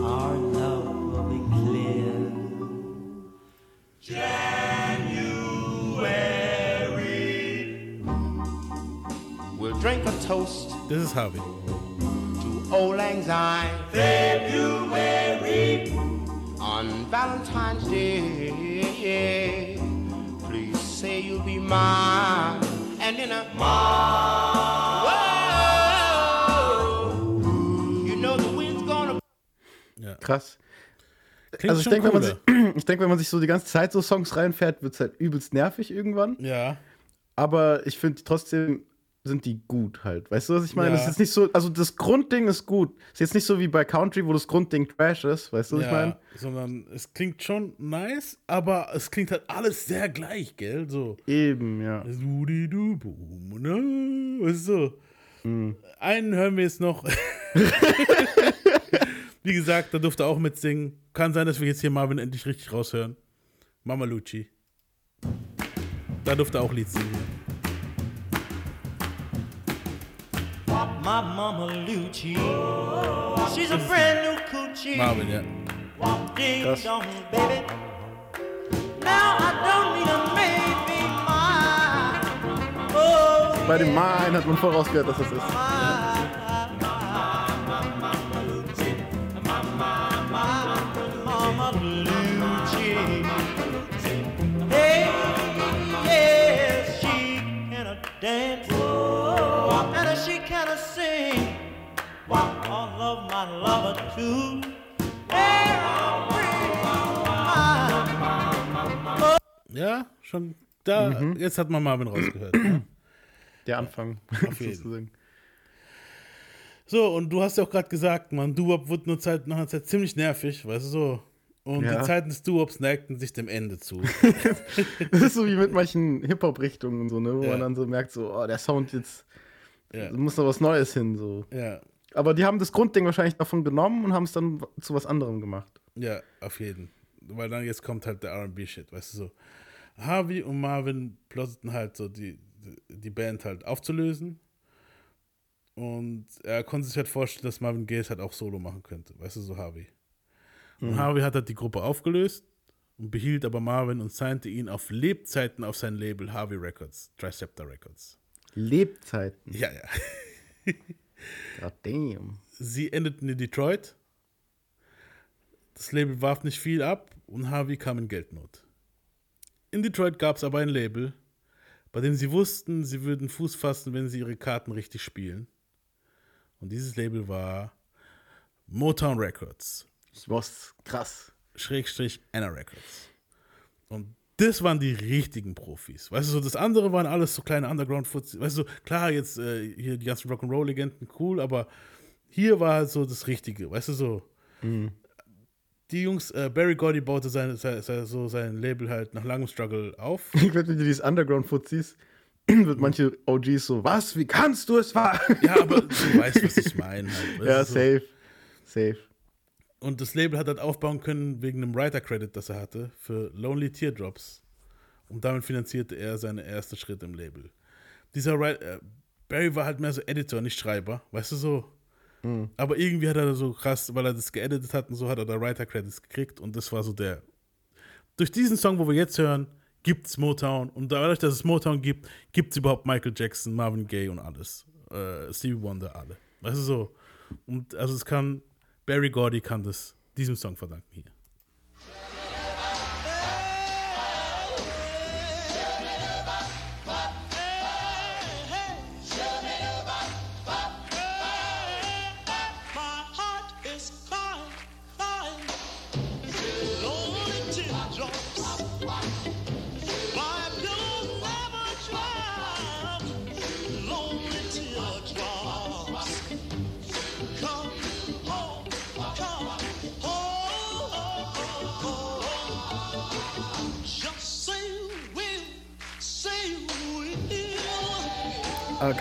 our love will be clear. We'll drink a toast Das ist Harvey. Old lang syne. February on Valentine's Day. Please say you'll be mine, and in a Whoa, you know the wind's gonna. Ja. Krass. Klingt also ich denke, wenn, man sich- ich denk, wenn man sich so die ganze Zeit so Songs reinfährt, wird es halt übelst nervig irgendwann. Ja. Aber ich finde trotzdem sind die gut halt. Weißt du, was ich meine? Ja. Das ist jetzt nicht so, also das Grundding ist gut. Ist jetzt nicht so wie bei Country, wo das Grundding Trash ist. Weißt du, was ich ja, meine? sondern es klingt schon nice, aber es klingt halt alles sehr gleich, gell? So. Eben, ja. Ne? Weißt du? so. Hm. Einen hören wir jetzt noch. Wie gesagt, da durfte er auch mitsingen. Kann sein, dass wir jetzt hier Marvin endlich richtig raushören. Mama Lucci. Da durfte er auch Lied singen. My mama Lucci, she's a brand new coochie. Marvin, ja. Ding Krass. dong, baby. Now I don't need a maybe mine. Oh, Bei dem Mine hat man voll rausgehört, dass das ist. Mama love my lover too. Ja, schon da. Mhm. Jetzt hat man Marvin rausgehört. ne? Der Anfang. jeden. sozusagen. So, und du hast ja auch gerade gesagt, man, Doo-Wop wird nur Zeit, nach einer Zeit ziemlich nervig, weißt du so. Und Ja. die Zeiten des Doo-Wops neigten sich dem Ende zu. Das ist so wie mit manchen Hip-Hop-Richtungen und so, ne? Wo Ja. man dann so merkt, so, oh, der Sound jetzt, ja, da muss noch was Neues hin, so. ja, Aber die haben das Grundding wahrscheinlich davon genommen und haben es dann zu was anderem gemacht. ja, auf jeden. Weil dann jetzt kommt halt der RB-Shit, weißt du so. Harvey und Marvin plotteten halt so die, die Band halt aufzulösen. Und er konnte sich halt vorstellen, dass Marvin Gaye es halt auch solo machen könnte, weißt du, so Harvey. Und Harvey hat halt die Gruppe aufgelöst und behielt aber Marvin und signte ihn auf Lebzeiten auf sein Label Harvey Records, Triceptor Records. Lebzeiten. Ja, ja. God damn. Sie endeten in Detroit. Das Label warf nicht viel ab und Harvey kam in Geldnot. In Detroit gab es aber ein Label, bei dem sie wussten, sie würden Fuß fassen, wenn sie ihre Karten richtig spielen. Und dieses Label war Motown Records, Das war's krass. Schrägstrich Anna Records. Und das waren die richtigen Profis. Weißt du, so das andere waren alles so kleine Underground-Foots. Weißt du, klar, jetzt äh, hier die ganzen Rock'n'Roll-Legenden, cool, aber hier war halt so das Richtige. Weißt du, so. Die Jungs, äh, Barry Gordy baute sein, sein, sein, so sein Label halt nach langem Struggle auf. Ich wette, wenn du dieses Underground-Foot siehst, wird manche OGs so, was, wie kannst du es wagen? Ja, aber du weißt, was ich meine. Halt. Ja, du, so. safe. Und das Label hat halt aufbauen können wegen einem Writer-Credit, das er hatte, für Lonely Teardrops. Und damit finanzierte er seine ersten Schritte im Label. Dieser Wri- äh, Barry war halt mehr so Editor, nicht Schreiber, weißt du so. Aber irgendwie hat er so krass, weil er das geeditet hat und so, hat er da Writer-Credits gekriegt und das war so der. Durch diesen Song, wo wir jetzt hören, gibt es Motown und dadurch, dass es Motown gibt, gibt es überhaupt Michael Jackson, Marvin Gaye und alles. Äh, Stevie Wonder, alle. Weißt du so. Und also es kann, Barry Gordy kann das diesem Song verdanken hier.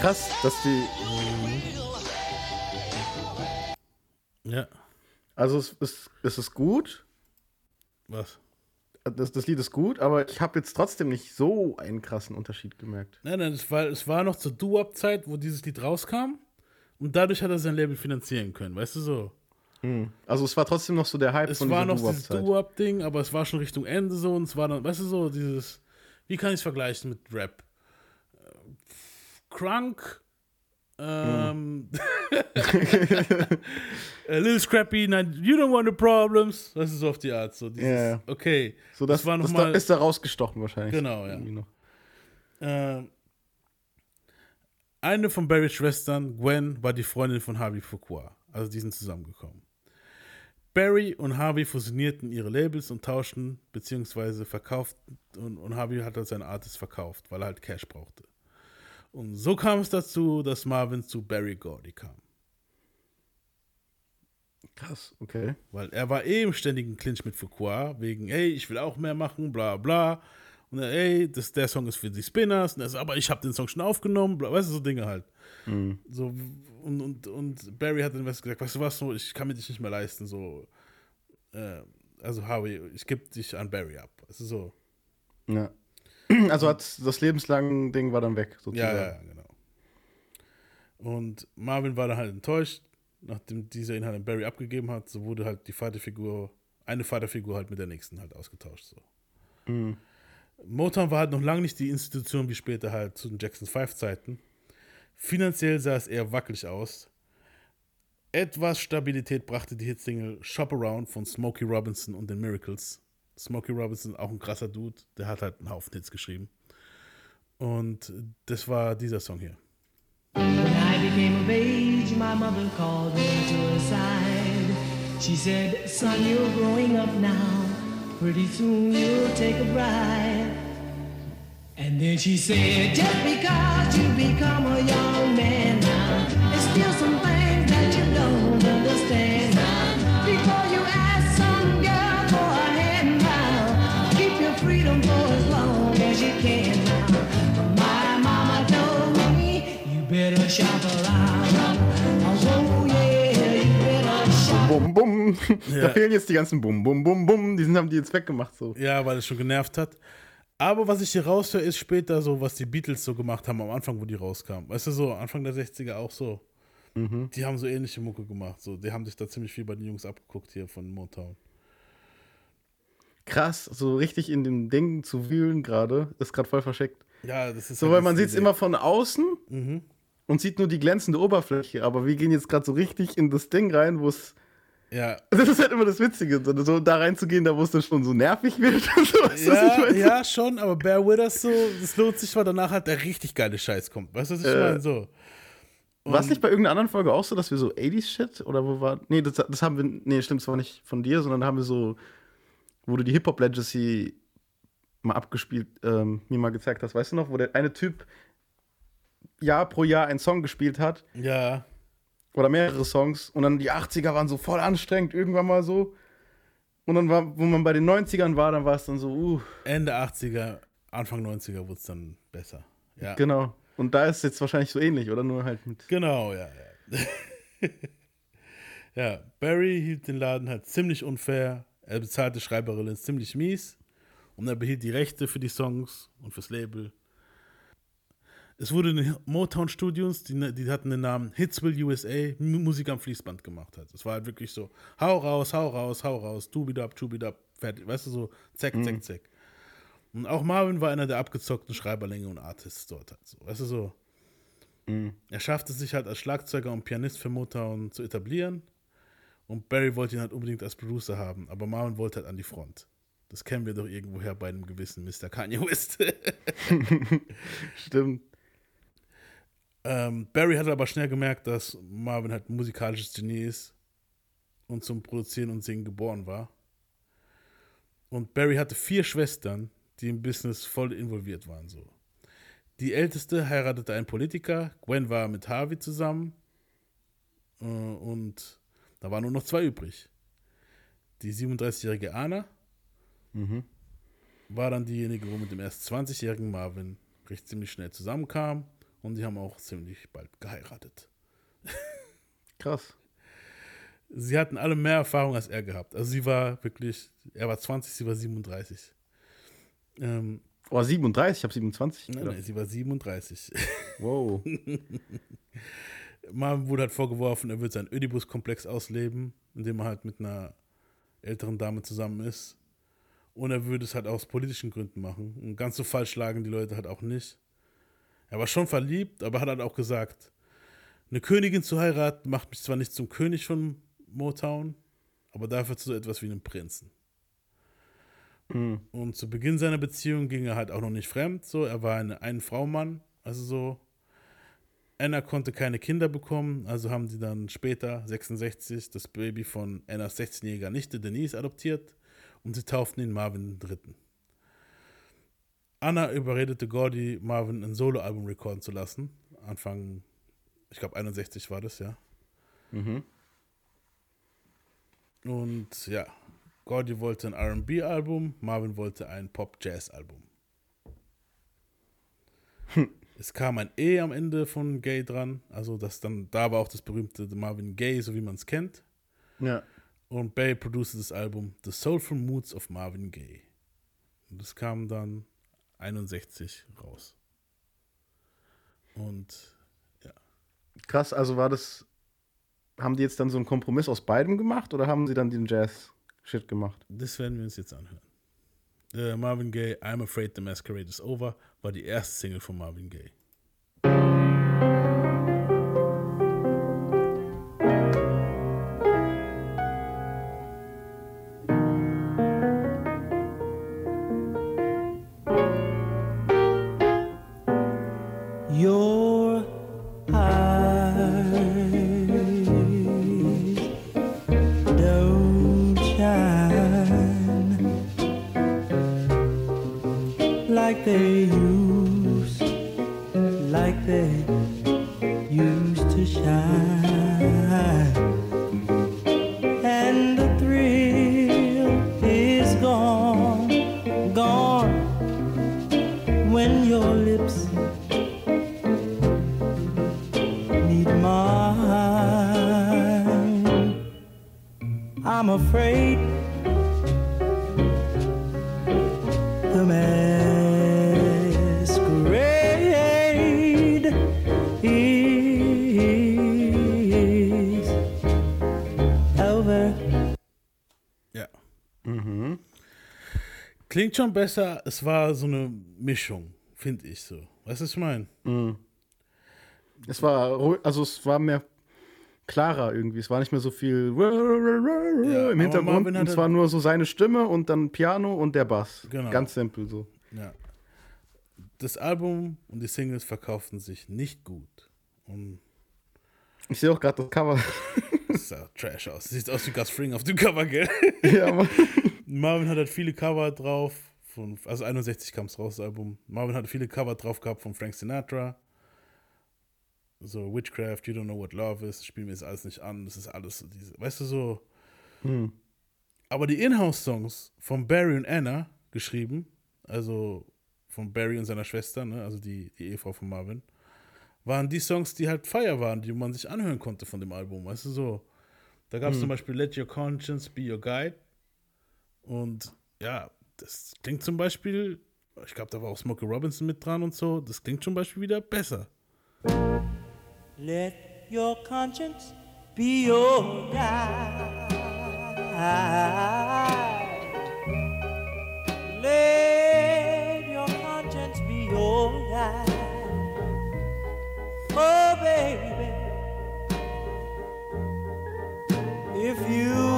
Krass, dass die. Ja. Also es ist, es ist gut, Was? das, das Lied ist gut, aber ich habe jetzt trotzdem nicht so einen krassen Unterschied gemerkt. Nein, nein, es war, es war noch zur Doo-Wop-Zeit, wo dieses Lied rauskam. Und dadurch hat er sein Label finanzieren können, weißt du so. Also es war trotzdem noch so der Hype Es von war dieser noch dieses. Doo-Wop-Ding, aber es war schon Richtung Ende so und es war dann, weißt du so, dieses, wie kann ich es vergleichen mit Rap? Crunk, ähm, A Little Scrappy, nein, you don't want the problems, das ist so auf die Art, so dieses, Ja, ja. okay, So, das, das war das noch da, ist da rausgestochen wahrscheinlich. Genau, ja. Ähm, eine von Barrys Schwestern, Gwen, war die Freundin von Harvey Fuqua. Also die sind zusammengekommen. Barry und Harvey fusionierten ihre Labels und tauschten, beziehungsweise verkauften, und, und Harvey hat halt seine Artist verkauft, weil er halt Cash brauchte. Und so kam es dazu, dass Marvin zu Barry Gordy kam. Krass, okay. Weil er war eh im ständigen Clinch mit Fuqua, wegen, hey, ich will auch mehr machen, bla bla. Und er, ey, das, der Song ist für die Spinners. Und er so, aber ich habe den Song schon aufgenommen, bla, weißt du, so Dinge halt. So, und, und, und Barry hat dann was gesagt, weißt du was, so, ich kann mir dich nicht mehr leisten, so. Äh, also Harvey, ich gebe dich an Barry ab. Also so. Ja. Also hat das lebenslange Ding war dann weg, sozusagen. Ja, ja, genau. Und Marvin war dann halt enttäuscht, nachdem dieser ihn halt an Barry abgegeben hat, so wurde halt die Vaterfigur, eine Vaterfigur halt mit der nächsten halt ausgetauscht. So. Motown war halt noch lange nicht die Institution wie später halt zu den Jackson 5 Zeiten. Finanziell sah es eher wackelig aus. Etwas Stabilität brachte die Hitsingle Shop Around von Smokey Robinson und den Miracles. Smokey Robinson, auch ein krasser Dude, der hat halt einen Haufen Hits geschrieben. Und das war dieser Song hier. When I became of age, my mother called me to her side. She said, Son, you're growing up now. Pretty soon you'll take a bride. And then she said, Just because you become a young man now, there's still some things that you don't understand now. Before you ask Bum, bum. Da Ja. fehlen jetzt die ganzen Bum, Bum, Bum, Bum. Die sind, haben die jetzt weggemacht. So. Ja, weil es schon genervt hat. Aber was ich hier raushöre, ist später so, was die Beatles so gemacht haben am Anfang, wo die rauskamen. Weißt du, so Anfang der 60er auch so. Die haben so ähnliche Mucke gemacht. So. Die haben sich da ziemlich viel bei den Jungs abgeguckt hier von Motown. Krass, so richtig in dem Ding zu wühlen gerade, ist gerade voll verschickt. Ja, das ist So, halt weil man sieht es immer von außen Mhm. und sieht nur die glänzende Oberfläche, aber wir gehen jetzt gerade so richtig in das Ding rein, wo es. Ja, Das ist halt immer das Witzige, so, da reinzugehen, da wo es dann schon so nervig wird so. Weißt du, ja, meine? ja, schon, aber Bear With Us so, das lohnt sich, weil danach halt der richtig geile Scheiß kommt. Weißt du, was ich Äh, meine? So. War es nicht bei irgendeiner anderen Folge auch so, dass wir so 80s-Shit oder wo war. Nee, das, das haben wir. Nee, stimmt, das war nicht von dir, sondern haben wir so. Wo du die Hip-Hop-Legacy mal abgespielt, ähm, mir mal gezeigt hast, weißt du noch, wo der eine Typ Jahr pro Jahr einen Song gespielt hat Ja, oder mehrere Songs und dann die 80er waren so voll anstrengend, irgendwann mal so. Und dann war, wo man bei den 90ern war, dann war es dann so, uh, Ende 80er, Anfang 90er wurde es dann besser. Ja, genau. Und da ist es jetzt wahrscheinlich so ähnlich, oder nur halt mit. Genau, ja, ja. ja, Barry hielt den Laden halt ziemlich unfair. Er bezahlte Schreiberin ziemlich mies und er behielt die Rechte für die Songs und fürs Label. Es wurde in den Motown Studios, die, die hatten den Namen Hitsville USA, Musik am Fließband gemacht hat. Es war halt wirklich so, hau raus, hau raus, hau raus, tubidab, tubidab, fertig. Weißt du, so zack, zack, zack. Und auch Marvin war einer der abgezockten Schreiberlinge und Artists dort halt so. Weißt du, so. Er schaffte sich halt als Schlagzeuger und Pianist für Motown zu etablieren. Und Barry wollte ihn halt unbedingt als Producer haben, aber Marvin wollte halt an die Front. Das kennen wir doch irgendwoher bei einem gewissen Mr. Kanye West. Stimmt. ähm, Barry hat aber schnell gemerkt, dass Marvin halt ein musikalisches Genie ist und zum Produzieren und Singen geboren war. Und Barry hatte vier Schwestern, die im Business voll involviert waren. So. Die älteste heiratete einen Politiker, Gwen war mit Harvey zusammen äh, und da waren nur noch zwei übrig. Die 37-jährige Anna war dann diejenige, wo mit dem erst 20-jährigen Marvin recht ziemlich schnell zusammenkam und die haben auch ziemlich bald geheiratet. Krass. sie hatten alle mehr Erfahrung als er gehabt. Also sie war wirklich, er war 20, sie war 37. Ähm, Oh, 37, ich habe 27. nein, nein, sie war 37. Wow. Marvin wurde halt vorgeworfen, er wird seinen Ödipus-Komplex ausleben, indem er halt mit einer älteren Dame zusammen ist. Und er würde es halt aus politischen Gründen machen. Und ganz so falsch lagen die Leute halt auch nicht. Er war schon verliebt, aber hat halt auch gesagt, eine Königin zu heiraten macht mich zwar nicht zum König von Motown, aber dafür zu so etwas wie einem Prinzen. Und zu Beginn seiner Beziehung ging er halt auch noch nicht fremd. So, er war ein Ein-Frau-Mann, also so Anna konnte keine Kinder bekommen, also haben die dann später, 66, das Baby von Annas 16-jähriger Nichte Denise adoptiert und sie tauften ihn Marvin III. Anna überredete Gordy, Marvin ein Soloalbum recorden zu lassen. Anfang, ich glaube 61 war das, ja. Und ja, Gordy wollte ein RB-Album, Marvin wollte ein Pop-Jazz-Album. Es kam ein E am Ende von Gay dran, also das dann, da war auch das berühmte Marvin Gaye, so wie man es kennt. Ja. Und Bay produzierte das Album The Soulful Moods of Marvin Gaye. Und das kam dann 61 raus. Und Krass, also war das. Haben die jetzt dann so einen Kompromiss aus beidem gemacht oder haben sie dann den Jazz-Shit gemacht? das werden wir uns jetzt anhören. Äh, Marvin Gaye, I'm Afraid the Masquerade is Over, war die erste Single von Marvin Gaye. Klingt schon besser, es war so eine Mischung, finde ich so. Weißt du, was ich meine? Es war, also es war mehr klarer irgendwie. Es war nicht mehr so viel aber im Hintergrund. Und es war nur so seine Stimme und dann Piano und der Bass. Genau. Ganz simpel so. Ja. Das Album und die Singles verkauften sich nicht gut. Und Ich sehe auch gerade das Cover. das sah trash aus. Sieht aus wie Gus Fring auf dem Cover, gell? ja, Mann. Marvin hat halt viele Cover drauf. Von, also 61 kam es raus, das Album. Marvin hat viele Cover drauf gehabt von Frank Sinatra. So Witchcraft, You Don't Know What Love Is, spielen wir jetzt alles nicht an. Das ist alles so diese, weißt du so. Aber die Inhouse-Songs von Barry und Anna geschrieben, also von Barry und seiner Schwester, ne, also die, die Ehefrau von Marvin, waren die Songs, die halt Fire waren, die man sich anhören konnte von dem Album, weißt du so. Da gab es zum Beispiel Let Your Conscience Be Your Guide. Und ja, das klingt zum Beispiel, ich glaube, da war auch Smokey Robinson mit dran und so, das klingt zum Beispiel wieder besser. Let your conscience be your guide. Let your conscience be your guide. Oh, baby. If you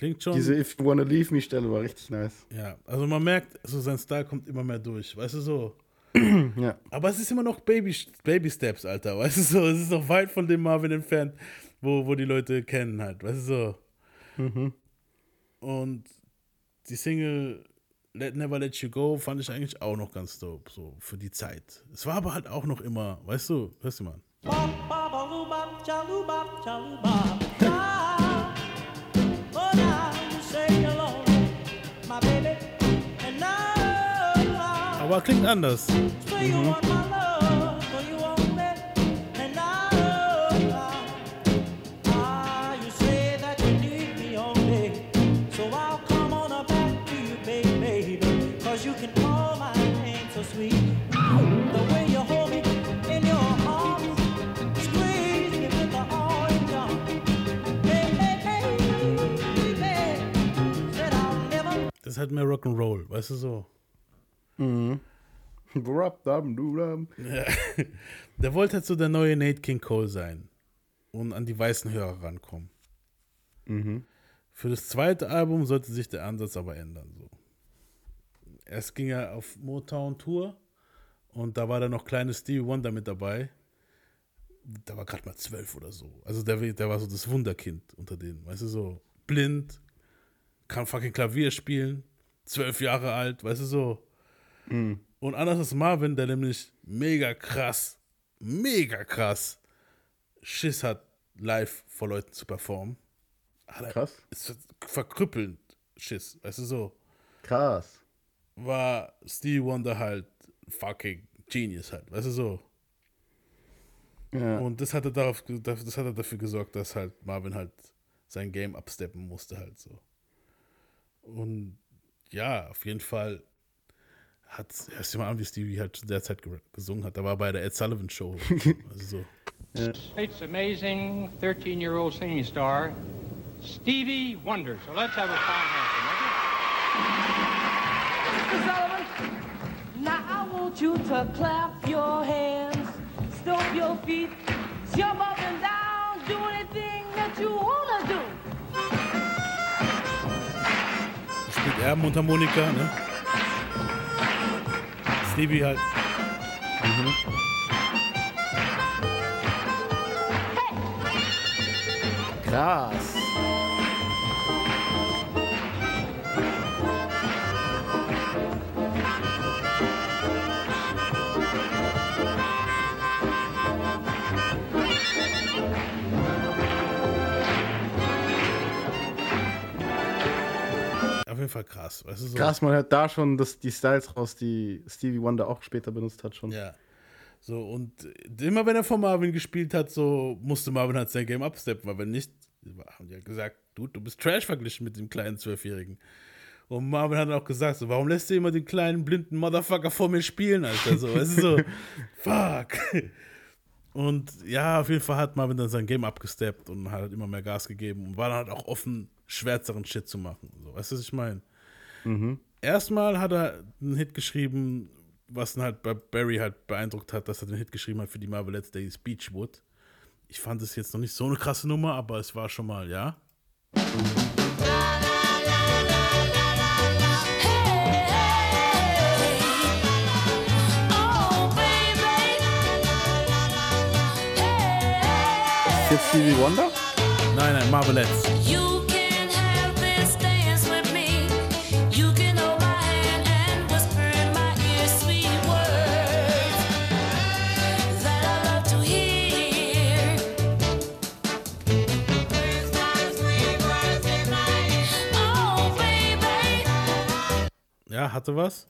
klingt schon. Diese If You Wanna Leave Me Stelle war richtig nice. ja, also man merkt, so sein Style kommt immer mehr durch, weißt du so. Ja. Aber es ist immer noch Baby, Baby Steps, Alter, weißt du so. Es ist noch weit von dem Marvin entfernt, wo, wo die Leute kennen halt, weißt du so. Und die Single Let Never Let You Go fand ich eigentlich auch noch ganz dope, so für die Zeit. Es war aber halt auch noch immer, weißt du, hörst du mal. Bop, bop, a baby, said I'll never Das ist halt mehr Rock'n'Roll, weißt du so. Ja. Der wollte halt so der neue Nate King Cole sein und an die weißen Hörer rankommen. Für das zweite Album sollte sich der Ansatz aber ändern. So. Erst ging er auf Motown Tour und da war dann noch kleine Stevie Wonder mit dabei. Da war gerade mal zwölf oder so. Also der, der war so das Wunderkind unter denen. Weißt du, so blind, kann fucking Klavier spielen, zwölf Jahre alt, weißt du so. Und anders als Marvin, der nämlich mega krass, mega krass Schiss hat, live vor Leuten zu performen. Hat er- Krass. Ist verkrüppelnd Schiss, weißt du so. Krass. War Stevie Wonder halt fucking Genius halt, weißt du so. Ja. Und das hat, er darauf, das hat er dafür gesorgt, dass halt Marvin halt sein Game absteppen musste halt so. Und ja, auf jeden Fall hat, du mal an, wie Stevie halt zu der Zeit ge- gesungen hat. Da war bei der Ed Sullivan Show. also so. It's amazing 13 year old singing star, Stevie Wonder. So let's have a fine hand. Now I want you to clap your hands, stomp your feet, jump up and down, do anything that you wanna do. Spielt er Mundharmonika, ne? Stevie halt. Krass. Jeden Fall krass, weißt du so. Krass, man hört da schon dass die Styles raus, die Stevie Wonder auch später benutzt hat schon. Ja. So, und äh, immer wenn er von Marvin gespielt hat, so musste Marvin halt sein Game upsteppen, weil wenn nicht, haben die ja gesagt, du, du bist Trash verglichen mit dem kleinen Zwölfjährigen. Und Marvin hat auch gesagt, so, warum lässt du immer den kleinen blinden Motherfucker vor mir spielen, Alter? So, weißt du, so, fuck. Und ja, auf jeden Fall hat Marvin dann sein Game abgesteppt und hat halt immer mehr Gas gegeben und war dann halt auch offen, schwärzeren Shit zu machen. So, weißt du, was ich meine? Erstmal hat er einen Hit geschrieben, was ihn halt bei Barry halt beeindruckt hat, dass er den Hit geschrieben hat für die Marvelettes Days Beachwood. Ich fand es jetzt noch nicht so eine krasse Nummer, aber es war schon mal, ja. Ist jetzt Stevie Wonder? Nein, nein, Marvelettes. Ja, hatte was.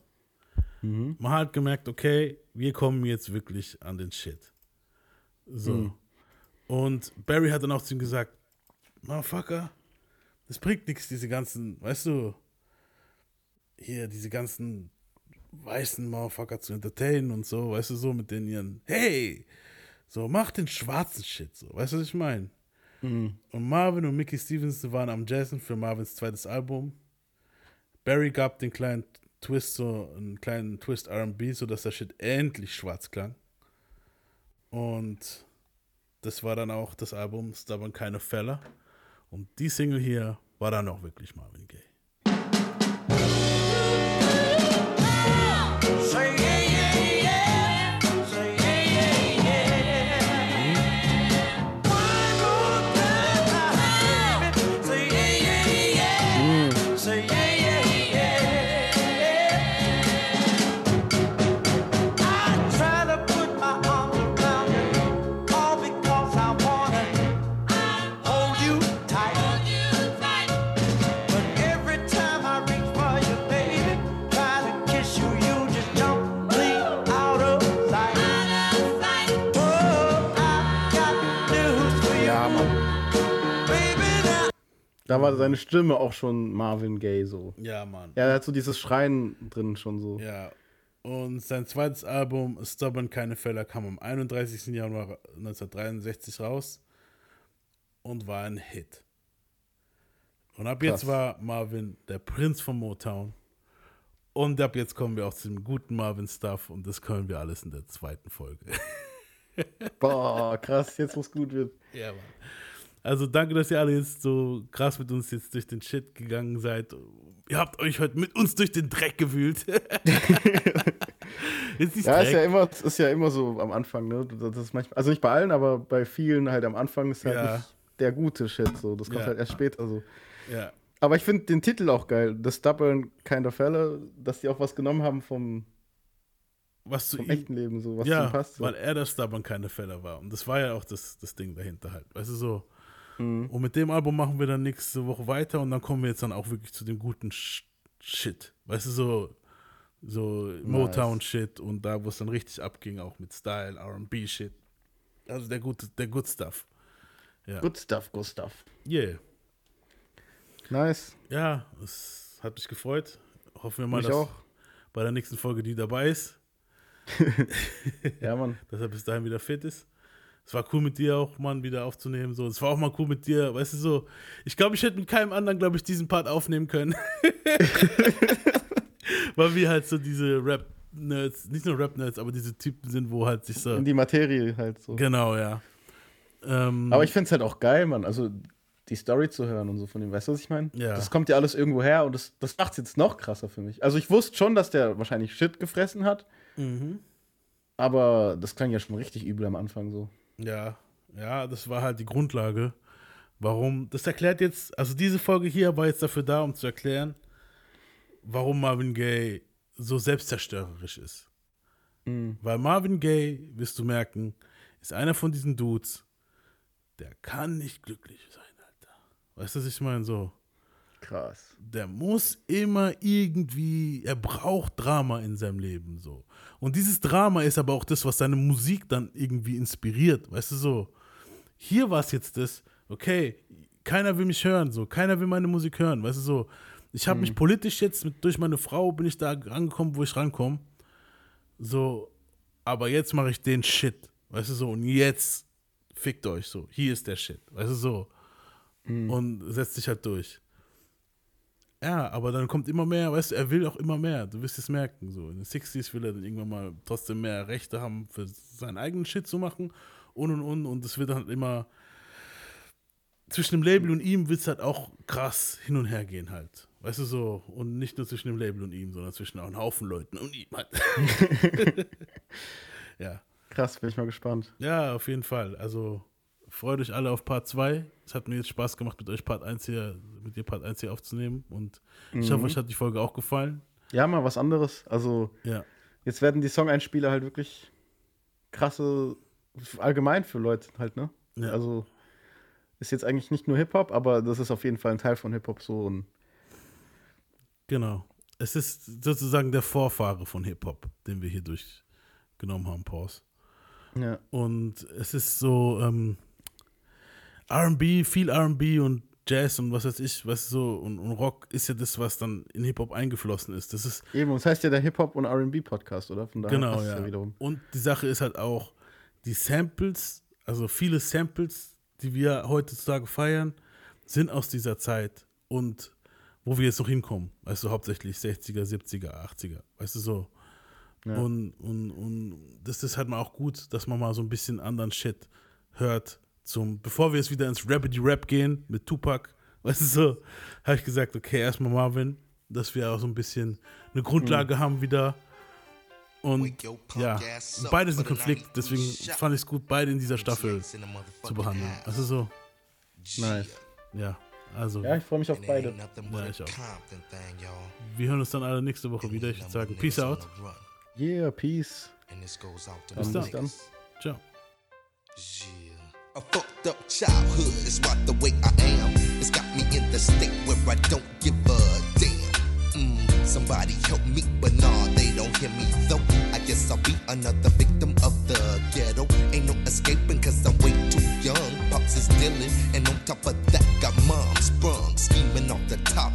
Man hat gemerkt, okay, wir kommen jetzt wirklich an den Shit. So. Und Barry hat dann auch zu ihm gesagt, Motherfucker, das bringt nichts, diese ganzen, weißt du, hier, diese ganzen weißen Motherfucker zu entertainen und so, weißt du, so mit den ihren, hey, so, mach den schwarzen Shit, so, weißt du, was ich meine? Und Marvin und Mickey Stevenson waren am Jazzen für Marvins zweites Album. Barry gab den kleinen Twist, so einen kleinen Twist RB, sodass der Shit endlich schwarz klang. Und das war dann auch das Album Stubborn Kind of Fella. Und die Single hier war dann auch wirklich Marvin Gaye. Da war seine Stimme auch schon Marvin Gaye so. Ja, Mann. Ja, er hat so dieses Schreien drin schon so. Ja. Und sein zweites Album, Stubborn Keine Fälle, kam am 31. Januar 1963 raus und war ein Hit. Und ab jetzt Krass. war Marvin der Prinz von Motown. Und ab jetzt kommen wir auch zu dem guten Marvin-Stuff und das können wir alles in der zweiten Folge. Boah, krass, jetzt wo es gut wird. Ja, Mann. Also danke, dass ihr alle jetzt so krass mit uns jetzt durch den Shit gegangen seid. Ihr habt euch heute mit uns durch den Dreck gewühlt. ist Ja, ist ja Dreck. immer, ist ja immer so am Anfang, ne? Das ist manchmal, also nicht bei allen, aber bei vielen halt am Anfang ist halt Ja. nicht der gute Shit so. Das kommt Ja. halt erst später so. Ja. Aber ich finde den Titel auch geil. The Stubborn Kind of Fella, dass die auch was genommen haben vom, Was zu vom ihm, echten Leben, so was zu ja, ihm passt. So. weil er der Stubborn keine Fälle war. Und das war ja auch das, das Ding dahinter halt. Weißt du so. Mhm. Und mit dem Album machen wir dann nächste Woche weiter und dann kommen wir jetzt dann auch wirklich zu dem guten Sh Shit. Weißt du so, so Motown-Shit und da, wo es dann richtig abging, auch mit Style, RB-Shit. Also der gute, der Good Stuff. Ja. Good stuff, good stuff. Yeah. Nice. Ja, es hat mich gefreut. Hoffen wir mal, Mich dass auch. bei der nächsten Folge die dabei ist. Ja, Mann. dass er bis dahin wieder fit ist. Es war cool mit dir auch, Mann, wieder aufzunehmen. So, es war auch mal cool mit dir, weißt du so. Ich glaube, ich hätte mit keinem anderen, glaube ich, diesen Part aufnehmen können. Weil wir halt so diese Rap-Nerds, nicht nur Rap-Nerds, aber diese Typen sind, wo halt sich so. In die Materie halt so. Genau, ja. Ähm, Aber ich finde es halt auch geil, Mann. Also die Story zu hören und so von ihm. Weißt du, was ich meine? Ja. Das kommt ja alles irgendwo her und das, das macht es jetzt noch krasser für mich. Also ich wusste schon, dass der wahrscheinlich Shit gefressen hat. Mhm. Aber das klang ja schon richtig übel am Anfang so. Ja, ja, das war halt die Grundlage. Warum? Das erklärt jetzt, also diese Folge hier war jetzt dafür da, um zu erklären, warum Marvin Gaye so selbstzerstörerisch ist. Weil Marvin Gaye, wirst du merken, ist einer von diesen Dudes, der kann nicht glücklich sein, Alter. Weißt du, was ich meine? So, Krass. der muss immer irgendwie, er braucht Drama in seinem Leben so. Und dieses Drama ist aber auch das, was seine Musik dann irgendwie inspiriert, weißt du so. Hier war es jetzt das, okay, keiner will mich hören, so, keiner will meine Musik hören, weißt du so. Ich habe mich politisch jetzt mit, durch meine Frau bin ich da rangekommen, wo ich rankomme. So, aber jetzt mache ich den Shit, weißt du so, und jetzt fickt euch so. Hier ist der Shit, weißt du so. Und setzt sich halt durch. Ja, aber dann kommt immer mehr, weißt du, er will auch immer mehr. Du wirst es merken. So. In den 60s will er dann irgendwann mal trotzdem mehr Rechte haben, für seinen eigenen Shit zu machen. Und und und. Und es wird dann halt immer. Zwischen dem Label und ihm wird es halt auch krass hin und her gehen halt. Weißt du so? Und nicht nur zwischen dem Label und ihm, sondern zwischen auch einem Haufen Leuten und ihm halt. ja. Krass, bin ich mal gespannt. Ja, auf jeden Fall. Also freut euch alle auf Part 2. Es hat mir jetzt Spaß gemacht, mit euch Part 1 hier, mit dir Part 1 hier aufzunehmen. Und ich hoffe, euch hat die Folge auch gefallen. Ja, mal was anderes. Also Ja. jetzt werden die Song-Einspieler halt wirklich krasse, allgemein für Leute halt, ne? Ja. Also ist jetzt eigentlich nicht nur Hip-Hop, aber das ist auf jeden Fall ein Teil von Hip-Hop so und Genau. Es ist sozusagen der Vorfahre von Hip-Hop, den wir hier durchgenommen haben, Pause. ja. Und es ist so ähm, RB, viel RB und Jazz und was weiß ich, was so, und, und Rock ist ja das, was dann in Hip-Hop eingeflossen ist. Das ist Eben, das heißt ja der Hip-Hop und R&B-Podcast, oder? Von daher Genau, es ja. wiederum. Und die Sache ist halt auch, die Samples, also viele Samples, die wir heutzutage feiern, sind aus dieser Zeit und wo wir jetzt noch hinkommen. Weißt du, hauptsächlich 60er, 70er, 80er. Weißt du so. Ja. Und, und, und das ist halt mal auch gut, dass man mal so ein bisschen anderen Shit hört. Zum, bevor wir jetzt wieder ins Rapidy Rap gehen mit Tupac, weißt du so, habe ich gesagt, okay, erstmal Marvin, dass wir auch so ein bisschen eine Grundlage haben wieder. Und ja, und beide sind Konflikt, deswegen fand ich es gut, beide in dieser Staffel zu behandeln. Also so, Nice. ja, also, Ja, ich freue mich auf beide. ja, ich auch. Wir hören uns dann alle nächste Woche wieder. Ich würde sagen, Peace out. Yeah, peace. Bis dann. Ciao. A fucked up childhood is what the way I am. It's got me in the state where I don't give a damn. Mm, somebody help me, but nah, they don't hear me though. I guess I'll be another victim of the ghetto. Ain't no escaping cause I'm way too young. Pops pops is dealing, and on top of that, got mom sprung, scheming off the top.